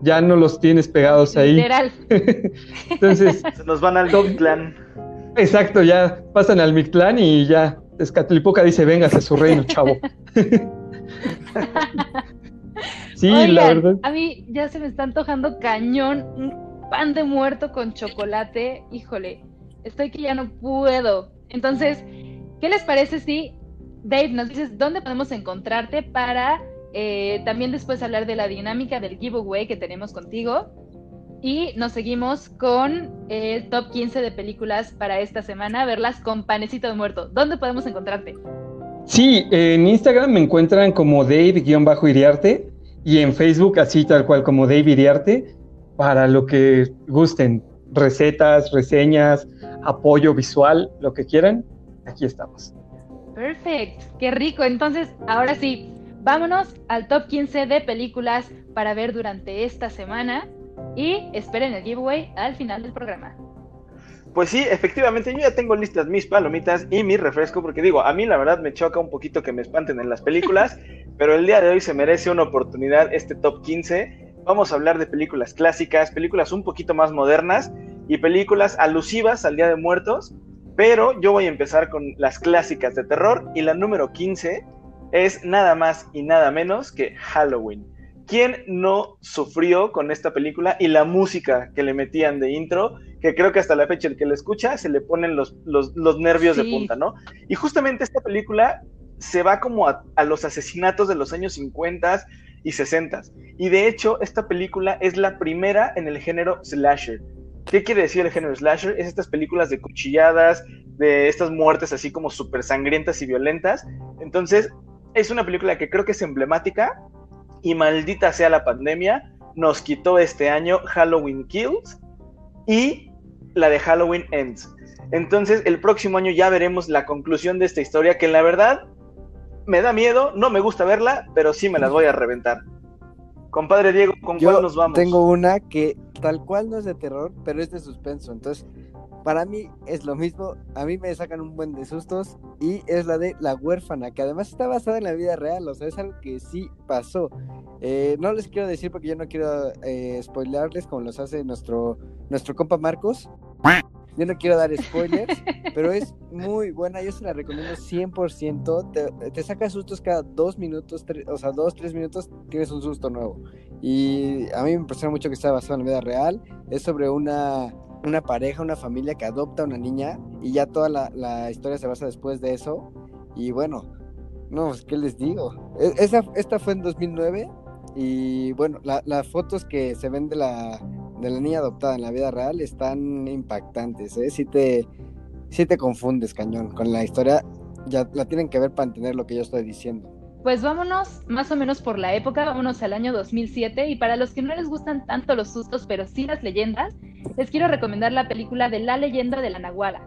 Speaker 2: Ya no los tienes pegados ahí.
Speaker 8: Literal.
Speaker 2: Entonces.
Speaker 10: Se nos van al Mictlán.
Speaker 2: Exacto, ya pasan al Mictlán y ya. Escatlipoca dice: Véngase a su reino, chavo.
Speaker 8: sí, la verdad. A mí ya se me está antojando cañón un pan de muerto con chocolate. Híjole, estoy que ya no puedo. Entonces, ¿qué les parece si, Dave, nos dices dónde podemos encontrarte para eh, también después hablar de la dinámica del giveaway que tenemos contigo? Y nos seguimos con el top 15 de películas para esta semana, verlas con panecito de muerto. ¿Dónde podemos encontrarte?
Speaker 2: Sí, en Instagram me encuentran como Dave-Iriarte y en Facebook así tal cual como Dave Iriarte para lo que gusten, recetas, reseñas, apoyo visual, lo que quieran, aquí estamos.
Speaker 8: Perfecto, qué rico. Entonces, ahora sí, vámonos al top 15 de películas para ver durante esta semana y esperen el giveaway al final del programa.
Speaker 10: Pues sí, efectivamente, yo ya tengo listas mis palomitas y mi refresco, porque digo, a mí la verdad me choca un poquito que me espanten en las películas, pero el día de hoy se merece una oportunidad este top 15. Vamos a hablar de películas clásicas, películas un poquito más modernas y películas alusivas al Día de Muertos, pero yo voy a empezar con las clásicas de terror y la número 15 es nada más y nada menos que Halloween. ¿Quién no sufrió con esta película y la música que le metían de intro? Que creo que hasta la fecha el que la escucha se le ponen los, los, nervios de punta, ¿no? Y justamente esta película se va como a, a, los asesinatos de los años 50 y 60. Y de hecho, esta película es la primera en el género slasher. ¿Qué quiere decir el género slasher? Es estas películas de cuchilladas, de estas muertes así como súper sangrientas y violentas. Entonces, es una película que creo que es emblemática y maldita sea la pandemia, nos quitó este año Halloween Kills y la de Halloween Ends. Entonces, el próximo año ya veremos la conclusión de esta historia, que la verdad me da miedo, no me gusta verla, pero sí me las voy a reventar. Compadre Diego, ¿con cuál nos vamos?
Speaker 9: Tengo una que tal cual no es de terror, pero es de suspenso. Entonces, para mí es lo mismo. A mí me sacan un buen de sustos y es la de La huérfana, que además está basada en la vida real. O sea, es algo que sí pasó. Eh, no les quiero decir porque yo no quiero eh, spoilearles como los hace nuestro, nuestro compa Marcos. Yo no quiero dar spoilers, pero es muy buena. Yo se la recomiendo 100%. Te, te saca sustos cada dos minutos, o sea, dos, tres minutos, tienes un susto nuevo. Y a mí me impresiona mucho que está basado en la vida real. Es sobre una, una pareja, una familia que adopta a una niña y ya toda la, la historia se basa después de eso. Y bueno, no, pues, ¿qué les digo? E, esa, esta fue en 2009 y bueno, las fotos que se ven de la, de la niña adoptada en la vida real están impactantes, ¿eh? Si te, si te confundes, cañón, con la historia, ya la tienen que ver para entender lo que yo estoy diciendo.
Speaker 8: Pues vámonos más o menos por la época, vámonos al año 2007 y para los que no les gustan tanto los sustos, pero sí las leyendas, les quiero recomendar la película de La leyenda de la Nahuala.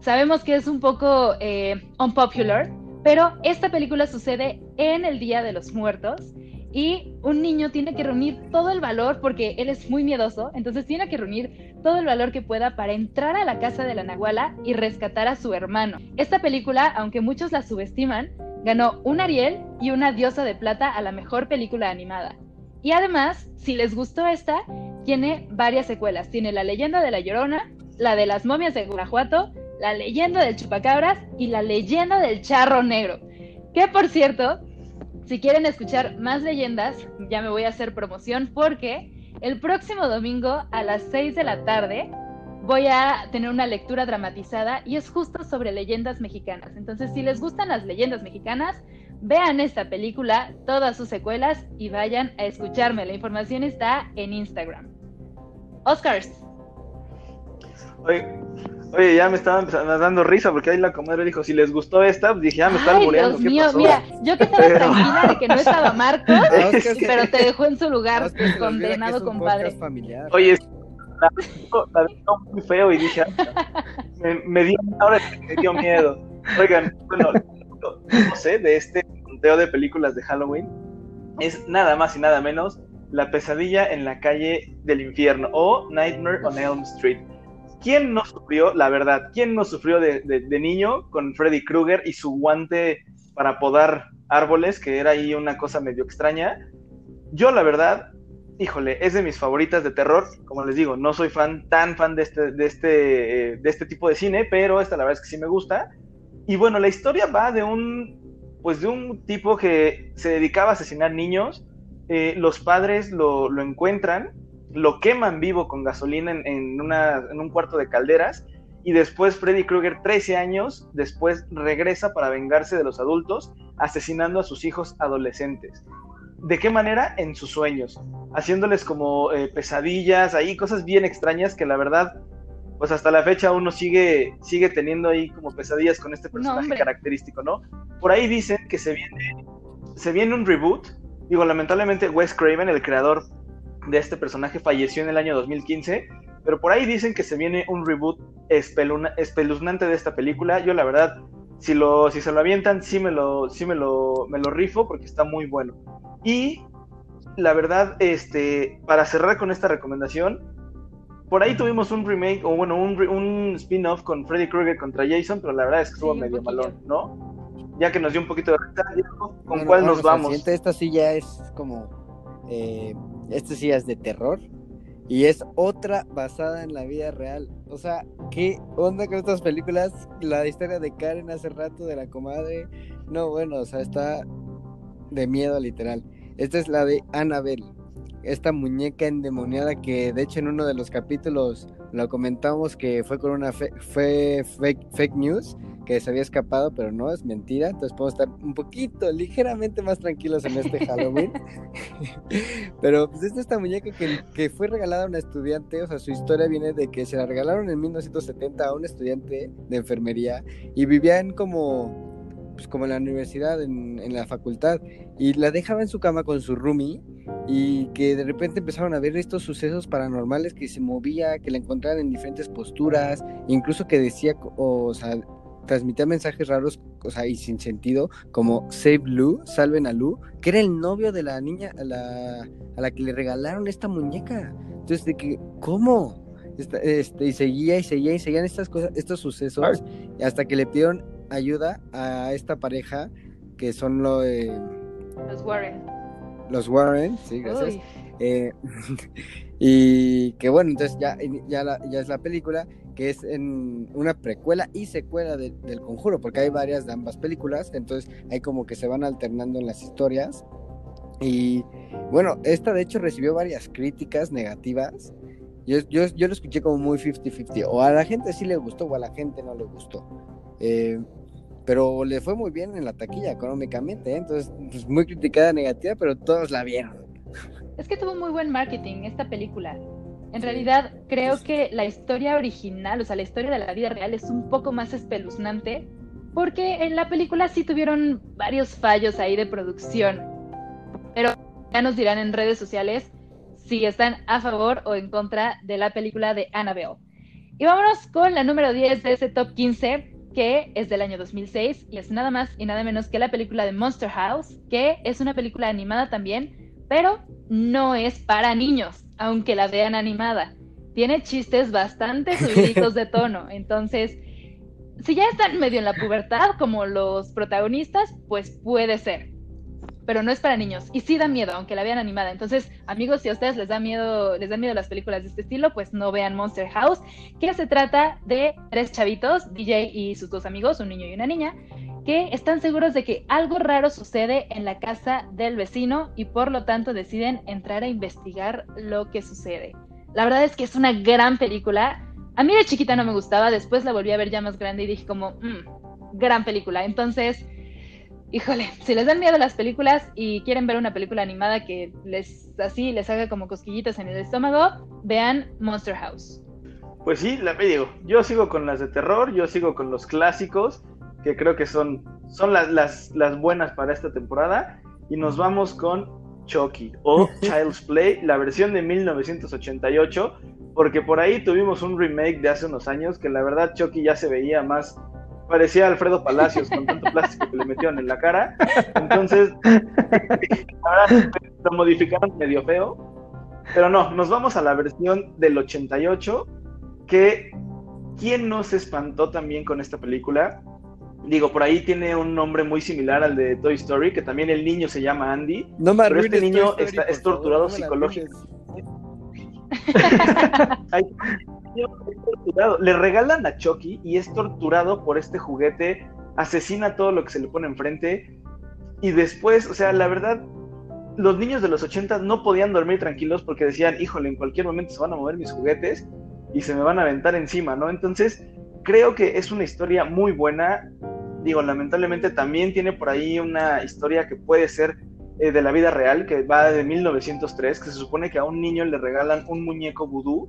Speaker 8: Sabemos que es un poco eh, unpopular, pero esta película sucede en el Día de los Muertos y un niño tiene que reunir todo el valor porque él es muy miedoso, entonces tiene que reunir todo el valor que pueda para entrar a la casa de la Nahuala y rescatar a su hermano. Esta película, aunque muchos la subestiman, ganó un Ariel y una Diosa de Plata a la mejor película animada. Y además, si les gustó esta, tiene varias secuelas. Tiene La leyenda de la Llorona, la de las momias de Guanajuato, la leyenda del Chupacabras y la leyenda del Charro Negro. Que por cierto, si quieren escuchar más leyendas, ya me voy a hacer promoción porque el próximo domingo a las 6 de la tarde voy a tener una lectura dramatizada y es justo sobre leyendas mexicanas. Entonces, si les gustan las leyendas mexicanas, vean esta película, todas sus secuelas y vayan a escucharme. La información está en Instagram. Oscars.
Speaker 10: Oye, Oye, ya me estaba dando risa porque ahí la comadre dijo, si les gustó esta, dije, ya me están
Speaker 8: Dios mío, mira, yo que estaba tranquila de que no estaba Marcos, pero te dejó en su lugar, condenado, compadre.
Speaker 10: Oye, la dijo muy feo y dije, me, me dio, ahora me dio miedo. Oigan, bueno, no sé, de este conteo de películas de Halloween, es nada más y nada menos La pesadilla en la calle del infierno o Nightmare on Elm Street ¿Quién no sufrió, la verdad, quién no sufrió de, niño con Freddy Krueger y su guante para podar árboles, que era ahí una cosa medio extraña? Yo, la verdad, híjole, es de mis favoritas de terror. Como les digo, no soy fan, tan fan de este, de este, eh, de este tipo de cine, pero esta la verdad es que sí me gusta. Y bueno, la historia va de un, pues de un tipo que se dedicaba a asesinar niños. Eh, los padres lo, lo encuentran lo queman vivo con gasolina en, un cuarto de calderas y después Freddy Krueger, 13 años después, regresa para vengarse de los adultos, asesinando a sus hijos adolescentes. ¿De qué manera? En sus sueños, haciéndoles como eh, pesadillas, ahí cosas bien extrañas que la verdad, pues hasta la fecha uno sigue, sigue teniendo ahí como pesadillas con este personaje característico, ¿no? Por ahí dicen que se viene, se viene un reboot. Digo, lamentablemente Wes Craven, el creador de este personaje falleció en el año 2015, pero por ahí dicen que se viene un reboot espeluznante de esta película. Yo la verdad, si, lo, si se lo avientan, sí me lo, sí me lo, me lo rifo porque está muy bueno. Y la verdad, este, para cerrar con esta recomendación, por ahí tuvimos un remake, o bueno, un, un spin-off con Freddy Krueger contra Jason, pero la verdad es que estuvo medio malón, ¿no? Ya que nos dio un poquito de ¿con cuál nos vamos?
Speaker 9: Esta sí ya es como eh, este sí es de terror. Y es otra basada en la vida real. O sea, ¿qué onda con estas películas? La historia de Karen hace rato, de la comadre. No, bueno, o sea, está de miedo literal. Esta es la de Annabelle. Esta muñeca endemoniada que de hecho en uno de los capítulos lo comentamos que fue con una fe- fue fake, news que se había escapado, pero no, es mentira. Entonces podemos estar un poquito, ligeramente más tranquilos en este Halloween. pero pues es esta muñeca que, que fue regalada a una estudiante, o sea, su historia viene de que se la regalaron en 1970 a un estudiante de enfermería y vivían como pues como en la universidad, en, en la facultad, y la dejaba en su cama con su roomie, y que de repente empezaron a ver estos sucesos paranormales que se movía, que la encontraban en diferentes posturas, incluso que decía, o, sea, transmitía mensajes raros, o sea, y sin sentido, como Save Lou, salven a Lou, que era el novio de la niña a la, a la que le regalaron esta muñeca. Entonces, de que, ¿cómo? Esta- Este, y seguía y seguía y seguían estas cosas, estos sucesos, hasta que le pidieron ayuda a esta pareja que son lo, eh,
Speaker 8: Los Warren.
Speaker 9: los Warren, sí, gracias. Eh, y que bueno, entonces ya, ya, la- ya es la película que es en una precuela y secuela de- del conjuro, porque hay varias de ambas películas, entonces hay como que se van alternando en las historias. Y bueno, esta de hecho recibió varias críticas negativas. Yo, yo, yo lo escuché como muy 50-50, o a la gente sí le gustó o a la gente no le gustó. Eh, pero le fue muy bien en la taquilla económicamente, ¿eh? entonces pues, muy criticada negativa, pero todos la vieron.
Speaker 8: Es que tuvo muy buen marketing esta película. En realidad, creo que la historia original, o sea, la historia de la vida real es un poco más espeluznante, porque en la película sí tuvieron varios fallos ahí de producción. Pero ya nos dirán en redes sociales si están a favor o en contra de la película de Annabelle. Y vámonos con la número 10 de ese top 15, que es del año 2006 y es nada más y nada menos que la película de Monster House, que es una película animada también, pero no es para niños, aunque la vean animada. Tiene chistes bastante subiditos de tono, entonces, si ya están medio en la pubertad como los protagonistas, pues puede ser. Pero no es para niños y sí da miedo, aunque la vean animada. Entonces, amigos, si a ustedes les da miedo, les dan miedo las películas de este estilo, pues no vean Monster House, que se trata de tres chavitos, DJ y sus dos amigos, un niño y una niña, que están seguros de que algo raro sucede en la casa del vecino y por lo tanto deciden entrar a investigar lo que sucede. La verdad es que es una gran película. A mí de chiquita no me gustaba, después la volví a ver ya más grande y dije como, "Mm, gran película. Entonces, híjole, si les dan miedo las películas y quieren ver una película animada que les así les haga como cosquillitas en el estómago, vean Monster House.
Speaker 10: Pues sí, la digo, yo sigo con las de terror, yo sigo con los clásicos, que creo que son, son las, las, las buenas para esta temporada, y nos vamos con Chucky o Child's Play, la versión de 1988, porque por ahí tuvimos un remake de hace unos años que la verdad Chucky ya se veía más, parecía Alfredo Palacios con tanto plástico que le metieron en la cara, entonces verdad lo modificaron medio feo, pero no, nos vamos a la versión del 88 que ¿quién no se espantó también con esta película? Digo, por ahí tiene un nombre muy similar al de Toy Story, que también el niño se llama Andy,
Speaker 9: No me
Speaker 10: pero este niño
Speaker 9: Story,
Speaker 10: está, es
Speaker 9: favor,
Speaker 10: torturado
Speaker 9: no
Speaker 10: psicológicamente.
Speaker 9: arruines.
Speaker 10: Le regalan a Chucky y es torturado por este juguete, asesina todo lo que se le pone enfrente y después, o sea, la verdad, los niños de los 80 no podían dormir tranquilos porque decían, híjole, en cualquier momento se van a mover mis juguetes y se me van a aventar encima, ¿no? Entonces, creo que es una historia muy buena. Digo, lamentablemente también tiene por ahí una historia que puede ser eh, de la vida real, que va de 1903, que se supone que a un niño le regalan un muñeco vudú,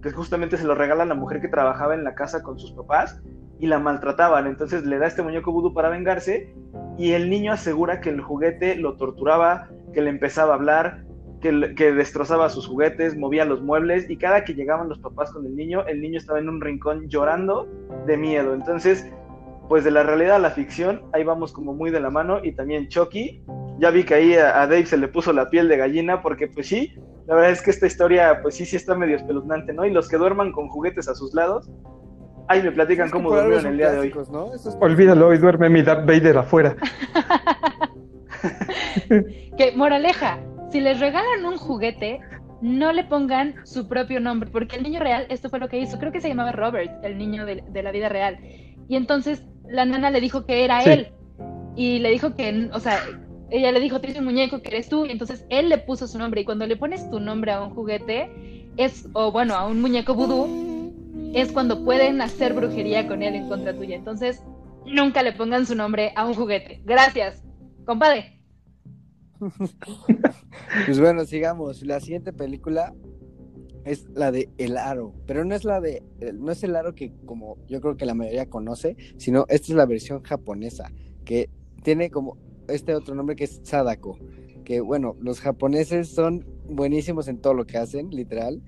Speaker 10: que justamente se lo regala la mujer que trabajaba en la casa con sus papás y la maltrataban. Entonces le da este muñeco vudú para vengarse y el niño asegura que el juguete lo torturaba, que le empezaba a hablar, que, que destrozaba sus juguetes, movía los muebles y cada que llegaban los papás con el niño, el niño estaba en un rincón llorando de miedo. Entonces, pues de la realidad a la ficción, ahí vamos como muy de la mano y también Chucky. Ya vi que ahí a, a Dave se le puso la piel de gallina porque pues sí, la verdad es que esta historia pues sí, sí está medio espeluznante, ¿no? Y los que duerman con juguetes a sus lados, ahí me platican
Speaker 9: Es que
Speaker 10: cómo durmieron el día de hoy.
Speaker 9: ¿no? Esos-
Speaker 2: Olvídalo y duerme mi Darth Vader afuera.
Speaker 8: Que, moraleja, si les regalan un juguete, no le pongan su propio nombre, porque el niño real, esto fue lo que hizo, creo que se llamaba Robert, el niño de, de la vida real. Y entonces la nana le dijo que era
Speaker 2: Sí.
Speaker 8: él. Y le dijo que, o sea, ella le dijo, tienes un muñeco que eres tú, y entonces él le puso su nombre. Y cuando le pones tu nombre a un juguete, es, o bueno, a un muñeco vudú, es cuando pueden hacer brujería con él en contra tuya. Entonces, nunca le pongan su nombre a un juguete. Gracias, compadre.
Speaker 9: Pues bueno, sigamos. La siguiente película es la de El Aro, pero no es la de, no es el Aro que como yo creo que la mayoría conoce, sino esta es la versión japonesa, que tiene como este otro nombre que es Sadako, que bueno, los japoneses son buenísimos en todo lo que hacen, literal.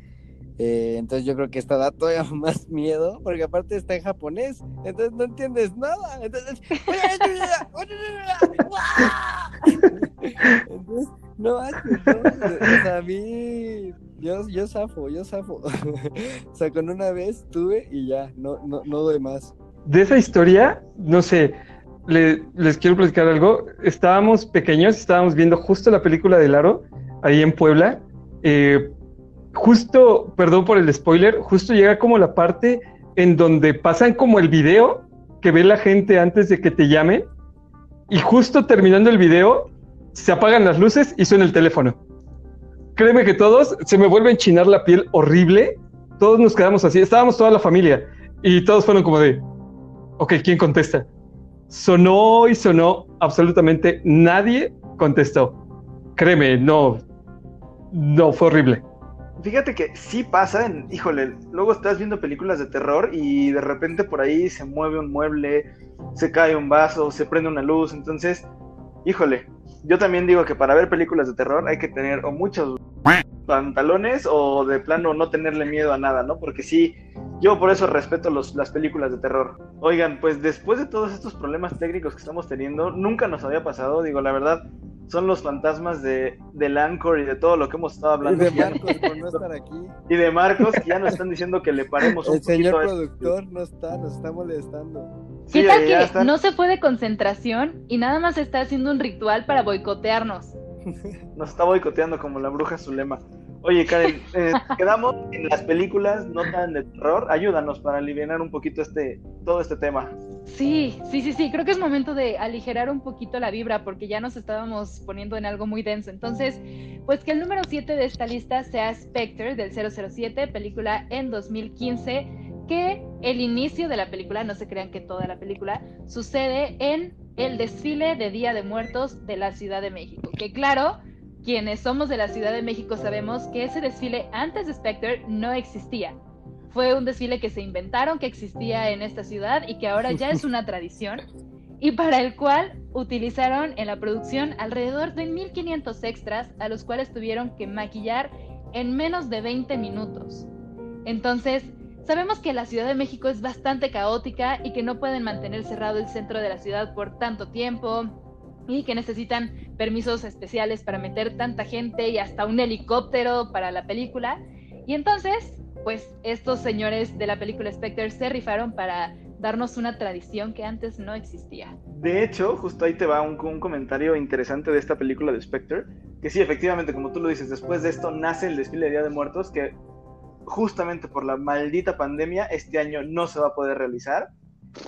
Speaker 9: Eh, entonces yo creo que esta da todavía más miedo, porque aparte está en japonés, entonces no entiendes nada. Entonces, entonces no haces. O sea, a mí, yo, yo zafo, yo zafo. o sea, con una vez tuve y ya, no, no, no doy más.
Speaker 2: De esa historia, no sé, le- les quiero platicar algo. Estábamos pequeños, estábamos viendo justo la película de Laro, ahí en Puebla. Eh, justo, perdón por el spoiler, justo llega como la parte en donde pasan como el video que ve la gente antes de que te llame. Y justo terminando el video, se apagan las luces y suena el teléfono. Créeme que todos se me vuelve a enchinar la piel horrible. Todos nos quedamos así. Estábamos toda la familia y todos fueron como de, ok, ¿quién contesta? Sonó y sonó, absolutamente nadie contestó. Créeme, no, no, fue horrible.
Speaker 10: Fíjate que sí pasa, en, híjole, luego estás viendo películas de terror y de repente por ahí se mueve un mueble, se cae un vaso, se prende una luz, entonces, híjole, yo también digo que para ver películas de terror hay que tener o muchos pantalones o de plano no tenerle miedo a nada, ¿no? Porque sí, yo por eso respeto los, las películas de terror. Oigan, pues después de todos estos problemas técnicos que estamos teniendo, nunca nos había pasado, digo, la verdad, son los fantasmas de, del Anchor y de todo lo que hemos estado
Speaker 9: Y
Speaker 10: hablando.
Speaker 9: de
Speaker 10: que ya-
Speaker 9: Marcos por no estar aquí.
Speaker 10: y de Marcos, que ya nos están diciendo que le paremos un
Speaker 9: El señor
Speaker 10: poquito. a-
Speaker 9: productor no está, nos está molestando.
Speaker 10: Sí,
Speaker 8: ¿Qué tal que
Speaker 10: están-
Speaker 8: no se fue de concentración y nada más está haciendo un ritual para boicotearnos?
Speaker 10: Nos está boicoteando como la bruja Zulema. Oye, Karen, eh, quedamos en las películas no tan de terror. Ayúdanos para aliviar un poquito este, todo este tema.
Speaker 8: Sí, sí, sí, sí, creo que es momento de aligerar un poquito la vibra porque ya nos estábamos poniendo en algo muy denso. Entonces, pues que el número 7 de esta lista sea Spectre del 007, película en 2015, que el inicio de la película, no se crean que toda la película, sucede en el desfile de Día de Muertos de la Ciudad de México. Que claro, quienes somos de la Ciudad de México sabemos que ese desfile antes de Spectre no existía. Fue un desfile que se inventaron que existía en esta ciudad y que ahora ya es una tradición y para el cual utilizaron en la producción alrededor de 1500 extras a los cuales tuvieron que maquillar en menos de 20 minutos. Entonces, sabemos que la Ciudad de México es bastante caótica y que no pueden mantener cerrado el centro de la ciudad por tanto tiempo y que necesitan permisos especiales para meter tanta gente y hasta un helicóptero para la película. Y entonces, pues estos señores de la película Spectre se rifaron para darnos una tradición que antes no existía.
Speaker 10: De hecho, justo ahí te va un, un comentario interesante de esta película de Spectre. Que sí, efectivamente, como tú lo dices, después de esto nace el desfile de Día de Muertos, que justamente por la maldita pandemia este año no se va a poder realizar.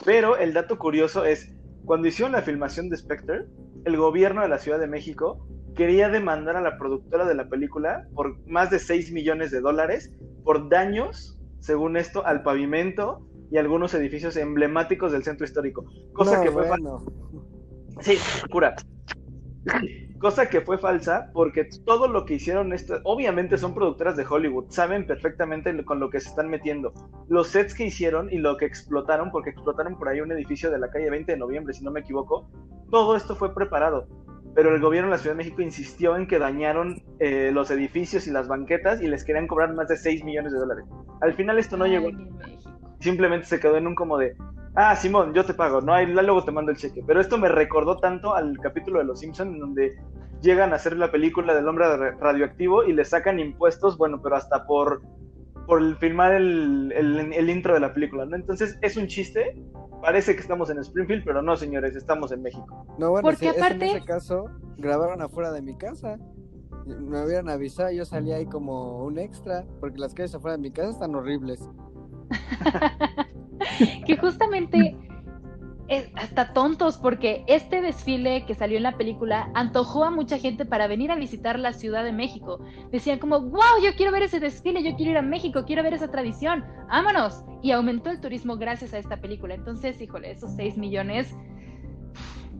Speaker 10: Pero el dato curioso es, cuando hicieron la filmación de Spectre, el gobierno de la Ciudad de México quería demandar a la productora de la película por más de 6 millones de dólares por daños, según esto, al pavimento y algunos edificios emblemáticos del centro histórico. Cosa
Speaker 9: No,
Speaker 10: que fue
Speaker 9: bueno.
Speaker 10: Sí, cura. Cosa que fue falsa porque todo lo que hicieron esto, obviamente son productoras de Hollywood, saben perfectamente con lo que se están metiendo. Los sets que hicieron y lo que explotaron, porque explotaron por ahí un edificio de la calle 20 de noviembre, si no me equivoco, todo esto fue preparado. Pero el gobierno de la Ciudad de México insistió en que dañaron eh, los edificios y las banquetas y les querían cobrar más de 6 millones de dólares. Al final esto no
Speaker 8: Ay,
Speaker 10: llegó simplemente se quedó en un como de, ah, Simón, yo te pago, ¿no? Ahí luego te mando el cheque. Pero esto me recordó tanto al capítulo de Los Simpsons en donde llegan a hacer la película del hombre ra- radioactivo y le sacan impuestos, bueno, pero hasta por, por filmar el, el- el intro de la película, ¿no? Entonces es un chiste, parece que estamos en Springfield, pero no, señores, estamos en México.
Speaker 9: No, bueno,
Speaker 8: Porque
Speaker 9: es
Speaker 8: aparte-
Speaker 9: en ese caso grabaron afuera de mi casa. Me hubieran avisado, yo salí ahí como un extra, porque las calles afuera de mi casa están horribles.
Speaker 8: que justamente es hasta tontos porque este desfile que salió en la película antojó a mucha gente para venir a visitar la Ciudad de México. Decían como, wow, yo quiero ver ese desfile, yo quiero ir a México, quiero ver esa tradición, vámonos. Y aumentó el turismo gracias a esta película. Entonces, híjole, esos 6 millones,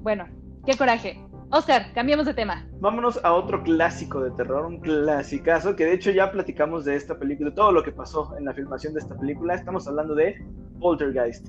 Speaker 8: bueno, qué coraje. Oscar, cambiamos de tema.
Speaker 10: Vámonos a otro clásico de terror, un clasicazo, que de hecho ya platicamos de esta película, de todo lo que pasó en la filmación de esta película. Estamos hablando de Poltergeist.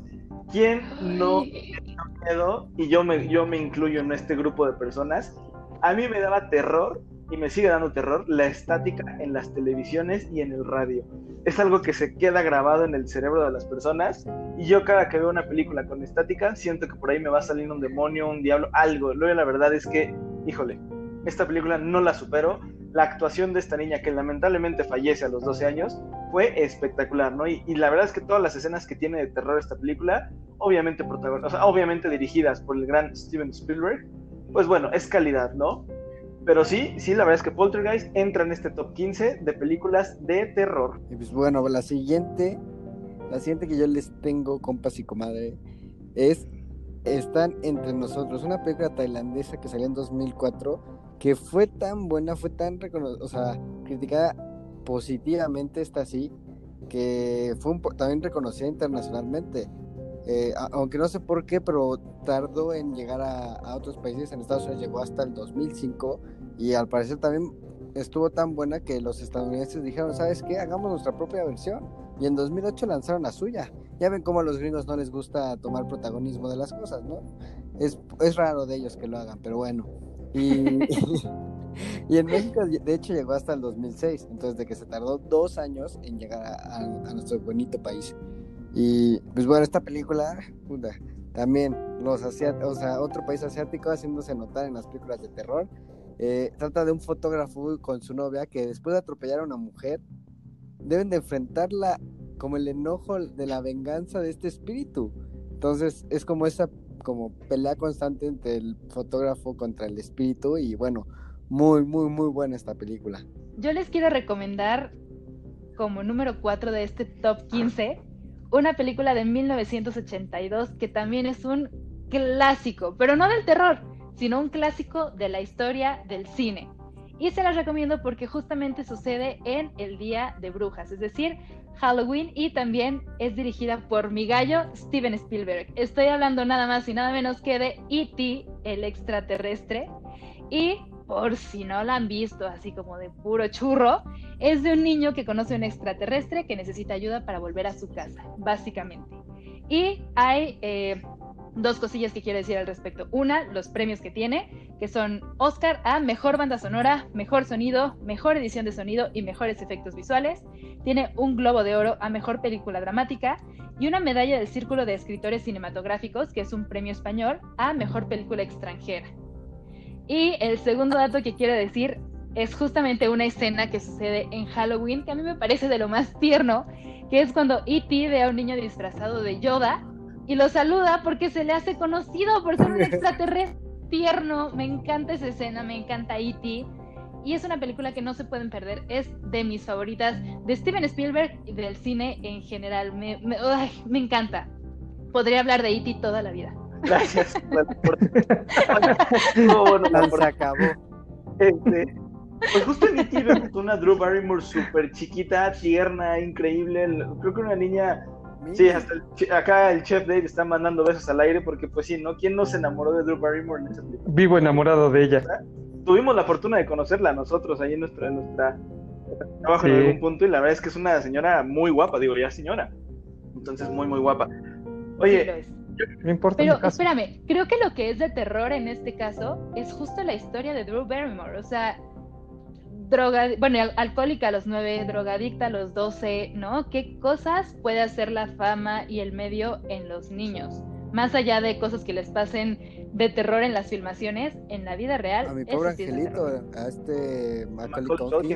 Speaker 10: ¿Quién no miedo? Y yo me, yo me incluyo en este grupo de personas. A mí me daba terror y me sigue dando terror la estática en las televisiones y en el radio. Es algo que se queda grabado en el cerebro de las personas y yo cada que veo una película con estática siento que por ahí me va a salir un demonio, un diablo, algo. Luego la verdad es que, híjole, esta película no la supero. La actuación de esta niña que lamentablemente fallece a los 12 años fue espectacular, ¿no? Y, la verdad es que todas las escenas que tiene de terror esta película, obviamente, o sea, obviamente dirigidas por el gran Steven Spielberg, pues bueno, es calidad, ¿no? Pero sí, sí, la verdad es que Poltergeist entra en este top 15 de películas de terror.
Speaker 9: Y pues bueno, la siguiente, la siguiente que yo les tengo, compas y comadre, es Están entre nosotros, una película tailandesa que salió en 2004, que fue tan buena, fue tan o sea, criticada positivamente, está así, que fue también reconocida internacionalmente. Eh, aunque no sé por qué, pero tardó en llegar a, otros países. En Estados Unidos llegó hasta el 2005 y al parecer también estuvo tan buena que los estadounidenses dijeron, ¿sabes qué? Hagamos nuestra propia versión. Y en 2008 lanzaron la suya. Ya ven cómo a los gringos no les gusta tomar protagonismo de las cosas, ¿no? Es, es raro de ellos que lo hagan, pero bueno. Y, y en México, de hecho, llegó hasta el 2006. Entonces, de que se tardó dos años en llegar a, a nuestro bonito país. Y pues bueno, esta película, puta, también los asiáticos, o sea, otro país asiático haciéndose notar en las películas de terror. Eh, trata de un fotógrafo con su novia que después de atropellar a una mujer, deben de enfrentarla como el enojo de la venganza de este espíritu. Entonces es como esa como pelea constante entre el fotógrafo contra el espíritu y bueno, muy, muy, muy buena esta película.
Speaker 8: Yo les quiero recomendar como número 4 de este top 15 una película de 1982 que también es un clásico, pero no del terror, sino un clásico de la historia del cine. Y se las recomiendo porque justamente sucede en el Día de Brujas, es decir, Halloween, y también es dirigida por mi gallo Steven Spielberg. Estoy hablando nada más y nada menos que de E.T., el extraterrestre. Y por si no la han visto así como de puro churro, es de un niño que conoce a un extraterrestre que necesita ayuda para volver a su casa, básicamente. Y hay eh, dos cosillas que quiero decir al respecto. Una, los premios que tiene, que son Oscar a Mejor Banda Sonora, Mejor Sonido, Mejor Edición de Sonido y Mejores Efectos Visuales. Tiene un Globo de Oro a Mejor Película Dramática y una medalla del Círculo de Escritores Cinematográficos, que es un premio español, a Mejor Película Extranjera. Y el segundo dato que quiero decir es justamente una escena que sucede en Halloween, que a mí me parece de lo más tierno, que es cuando E.T. ve a un niño disfrazado de Yoda y lo saluda porque se le hace conocido por ser un extraterrestre tierno. Me encanta esa escena, me encanta E.T. Y es una película que no se pueden perder, es de mis favoritas de Steven Spielberg y del cine en general. Me, me, me encanta. Podría hablar de E.T. toda la vida.
Speaker 10: Gracias. por...
Speaker 9: se acabó.
Speaker 10: Este, pues justo en E.T. vemos una Drew Barrymore súper chiquita, tierna, increíble. Creo que una niña. Sí, hasta acá el chef Dave está mandando besos al aire porque, pues sí, ¿no? ¿Quién no se enamoró de Drew Barrymore en ese película?
Speaker 2: Vivo enamorado de ella.
Speaker 10: Tuvimos la fortuna de conocerla nosotros ahí en nuestra, en nuestra trabajo en algún punto y la verdad es que es una señora muy guapa, digo, ya señora. Entonces, muy, muy guapa. Oye,
Speaker 2: no importa.
Speaker 8: Pero espérame, creo que lo que es de terror en este caso es justo la historia de Drew Barrymore. O sea, droga, bueno, alcohólica a los nueve, drogadicta a los doce, ¿no? ¿Qué cosas puede hacer la fama y el medio en los niños? Más allá de cosas que les pasen de terror en las filmaciones, en la vida real.
Speaker 9: A mi pobre angelito, a este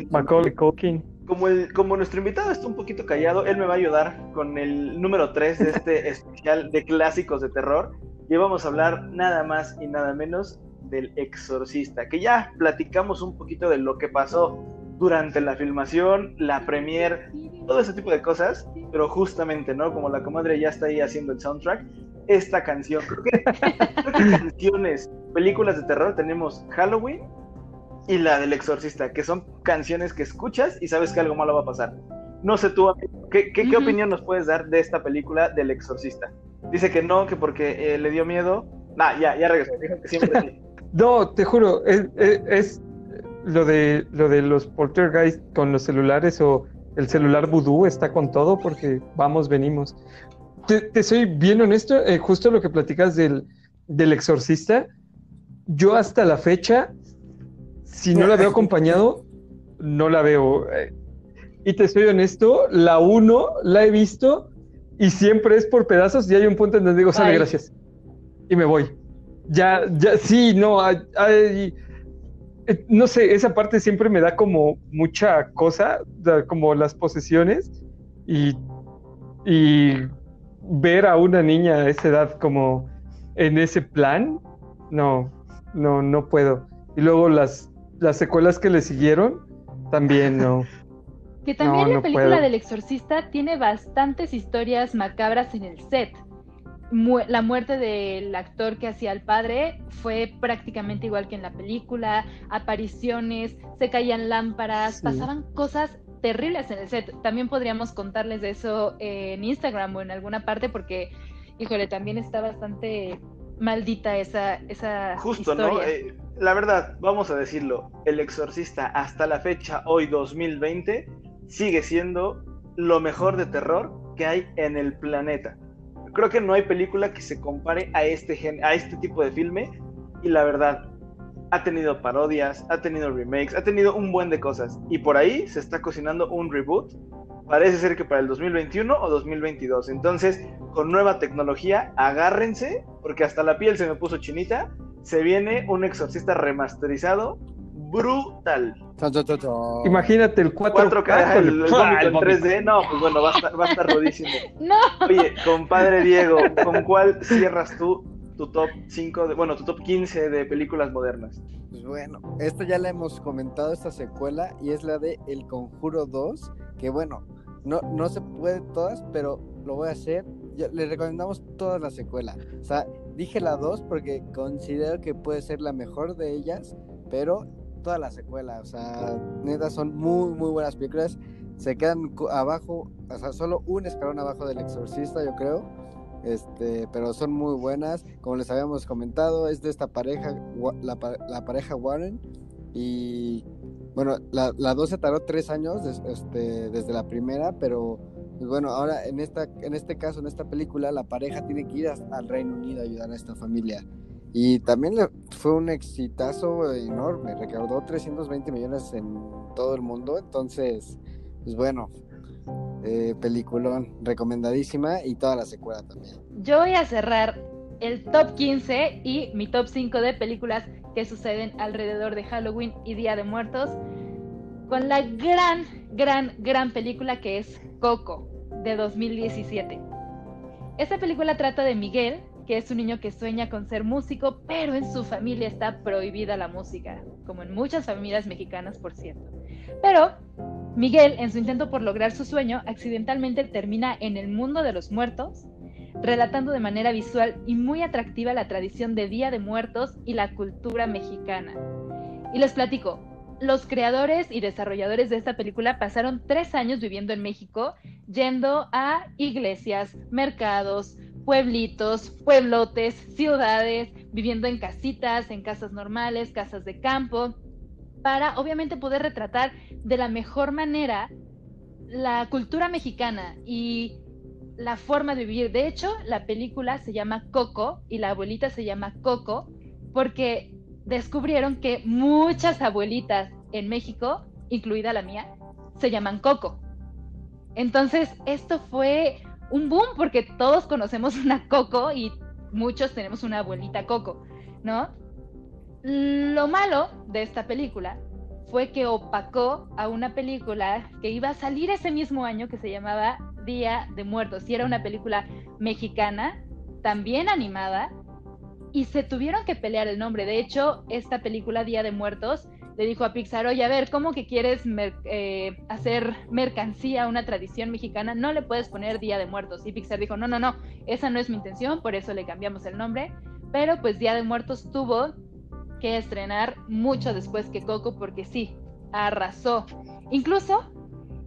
Speaker 2: Macaulay Culkin.
Speaker 10: Como, el, como nuestro invitado está un poquito callado, él me va a ayudar con el número 3 de este especial de clásicos de terror. Y vamos a hablar nada más y nada menos del exorcista, que ya platicamos un poquito de lo que pasó durante la filmación, la premiere, todo ese tipo de cosas, pero justamente, ¿no? Como la comadre ya está ahí haciendo el soundtrack, esta canción. Creo que, creo que canciones, películas de terror tenemos Halloween y la del exorcista, que son canciones que escuchas y sabes que algo malo va a pasar. No sé tú, ¿qué, opinión nos puedes dar de esta película del exorcista? Dice que no, que porque eh, le dio miedo. Nah, ya, ya regresó, dijo que siempre sí.
Speaker 2: No, te juro, es, es- es lo de lo de los poltergeist con los celulares o el celular vudú está con todo porque vamos, venimos. Te, te soy bien honesto, eh, justo lo que platicas del, del exorcista, yo hasta la fecha, si no la veo acompañado, no la veo. eh. Y te soy honesto, la uno la he visto y siempre es por pedazos y hay un punto en donde digo, sale,
Speaker 8: Ay.
Speaker 2: gracias. Y me voy. Ya, ya, sí, no, hay- hay- eh, no sé, esa parte siempre me da como mucha cosa, como las posesiones y, y ver a una niña a esa edad como en ese plan, no, no, no puedo. Y luego las, las secuelas que le siguieron, también no.
Speaker 8: Que también
Speaker 2: No,
Speaker 8: la
Speaker 2: no
Speaker 8: película
Speaker 2: puedo.
Speaker 8: del exorcista tiene bastantes historias macabras en el set. Mu- la muerte del actor que hacía al padre fue prácticamente igual que en la película, apariciones, se caían lámparas,
Speaker 2: Sí.
Speaker 8: pasaban cosas terribles en el set. También podríamos contarles de eso en Instagram o en alguna parte porque, híjole, también está bastante maldita esa, esa
Speaker 10: Justo,
Speaker 8: historia.
Speaker 10: ¿no? Eh, la verdad, vamos a decirlo, El Exorcista hasta la fecha, hoy 2020, sigue siendo lo mejor de terror que hay en el planeta. Creo que no hay película que se compare a este, gen- a este tipo de filme y la verdad, ha tenido parodias, ha tenido remakes, ha tenido un buen de cosas y por ahí se está cocinando un reboot. Parece ser que para el 2021 o 2022. Entonces, con nueva tecnología, agárrense, porque hasta la piel se me puso chinita. Se viene un exorcista remasterizado brutal.
Speaker 2: Imagínate el 4K.
Speaker 10: 4K, el, el
Speaker 2: el
Speaker 10: en
Speaker 2: vómito.
Speaker 10: 3D. No, pues bueno, va a estar, va a estar rudísimo.
Speaker 8: No,
Speaker 10: Oye, compadre Diego, ¿con cuál cierras tú tu top 5, de, bueno, tu top 15 de películas modernas?
Speaker 9: Pues bueno, esta ya la hemos comentado, esta secuela, y es la de El Conjuro 2, que bueno, no, no se puede todas, pero lo voy a hacer. Ya- le recomendamos toda la secuela. O sea, dije la 2 porque considero que puede ser la mejor de ellas, pero toda la secuela, o sea, neta, son muy, muy buenas películas. Se quedan abajo, o sea, solo un escalón abajo del Exorcista, yo creo. Este, pero son muy buenas. Como les habíamos comentado, es de esta pareja, la, la pareja Warren. Y bueno, la, la 2 se tardó tres años des- este, desde la primera, pero pues bueno, ahora en, esta, en este caso, en esta película, la pareja tiene que ir hasta- al Reino Unido a ayudar a esta familia. Y también le- fue un exitazo enorme, recaudó 320 millones en todo el mundo, entonces, pues bueno, eh, peliculón, recomendadísima y toda la secuela también.
Speaker 8: Yo voy a cerrar el top 15 y mi top 5 de películas que suceden alrededor de Halloween y Día de Muertos con la gran, gran, gran película que es Coco de 2017. Esta película trata de Miguel, que es un niño que sueña con ser músico, pero en su familia está prohibida la música, como en muchas familias mexicanas, por cierto. Pero Miguel, en su intento por lograr su sueño, accidentalmente termina en el mundo de los muertos, relatando de manera visual y muy atractiva la tradición de Día de Muertos y la cultura mexicana. Y les platico, los creadores y desarrolladores de esta película pasaron tres años viviendo en México, yendo a iglesias, mercados, pueblitos, pueblotes, ciudades, viviendo en casitas, en casas normales, casas de campo, para obviamente poder retratar de la mejor manera la cultura mexicana y la forma de vivir. De hecho, la película se llama Coco y la abuelita se llama Coco porque descubrieron que muchas abuelitas en México, incluida la mía, se llaman Coco. Entonces, esto fue un boom porque todos conocemos una Coco y muchos tenemos una abuelita Coco, ¿no? Lo malo de esta película fue que opacó a una película que iba a salir ese mismo año que se llamaba Día de Muertos y era una película mexicana, también animada, y se tuvieron que pelear el nombre. De hecho, esta película Día de Muertos le dijo a Pixar, oye, a ver, ¿cómo que quieres eh, hacer mercancía, una tradición mexicana? No le puedes poner Día de Muertos. Y Pixar dijo, no, no, no, esa no es mi intención, por eso le cambiamos el nombre. Pero pues Día de Muertos tuvo que estrenar mucho después que Coco, porque sí, arrasó. Incluso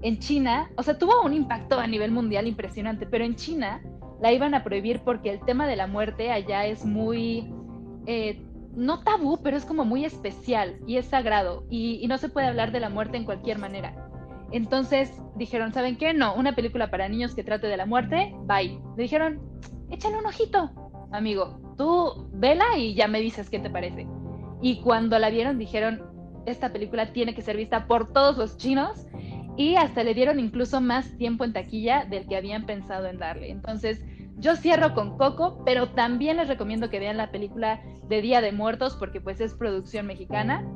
Speaker 8: en China, o sea, tuvo un impacto a nivel mundial impresionante, pero en China la iban a prohibir porque el tema de la muerte allá es muy, eh, no tabú, pero es como muy especial y es sagrado y, no se puede hablar de la muerte en cualquier manera. Entonces dijeron, ¿saben qué? No, una película para niños que trate de la muerte, bye. Le dijeron, échale un ojito, amigo, tú vela y ya me dices qué te parece. Y cuando la vieron dijeron, esta película tiene que ser vista por todos los chinos y hasta le dieron incluso más tiempo en taquilla del que habían pensado en darle. Entonces, yo cierro con Coco, pero también les recomiendo que vean la película de Día de Muertos porque pues es producción mexicana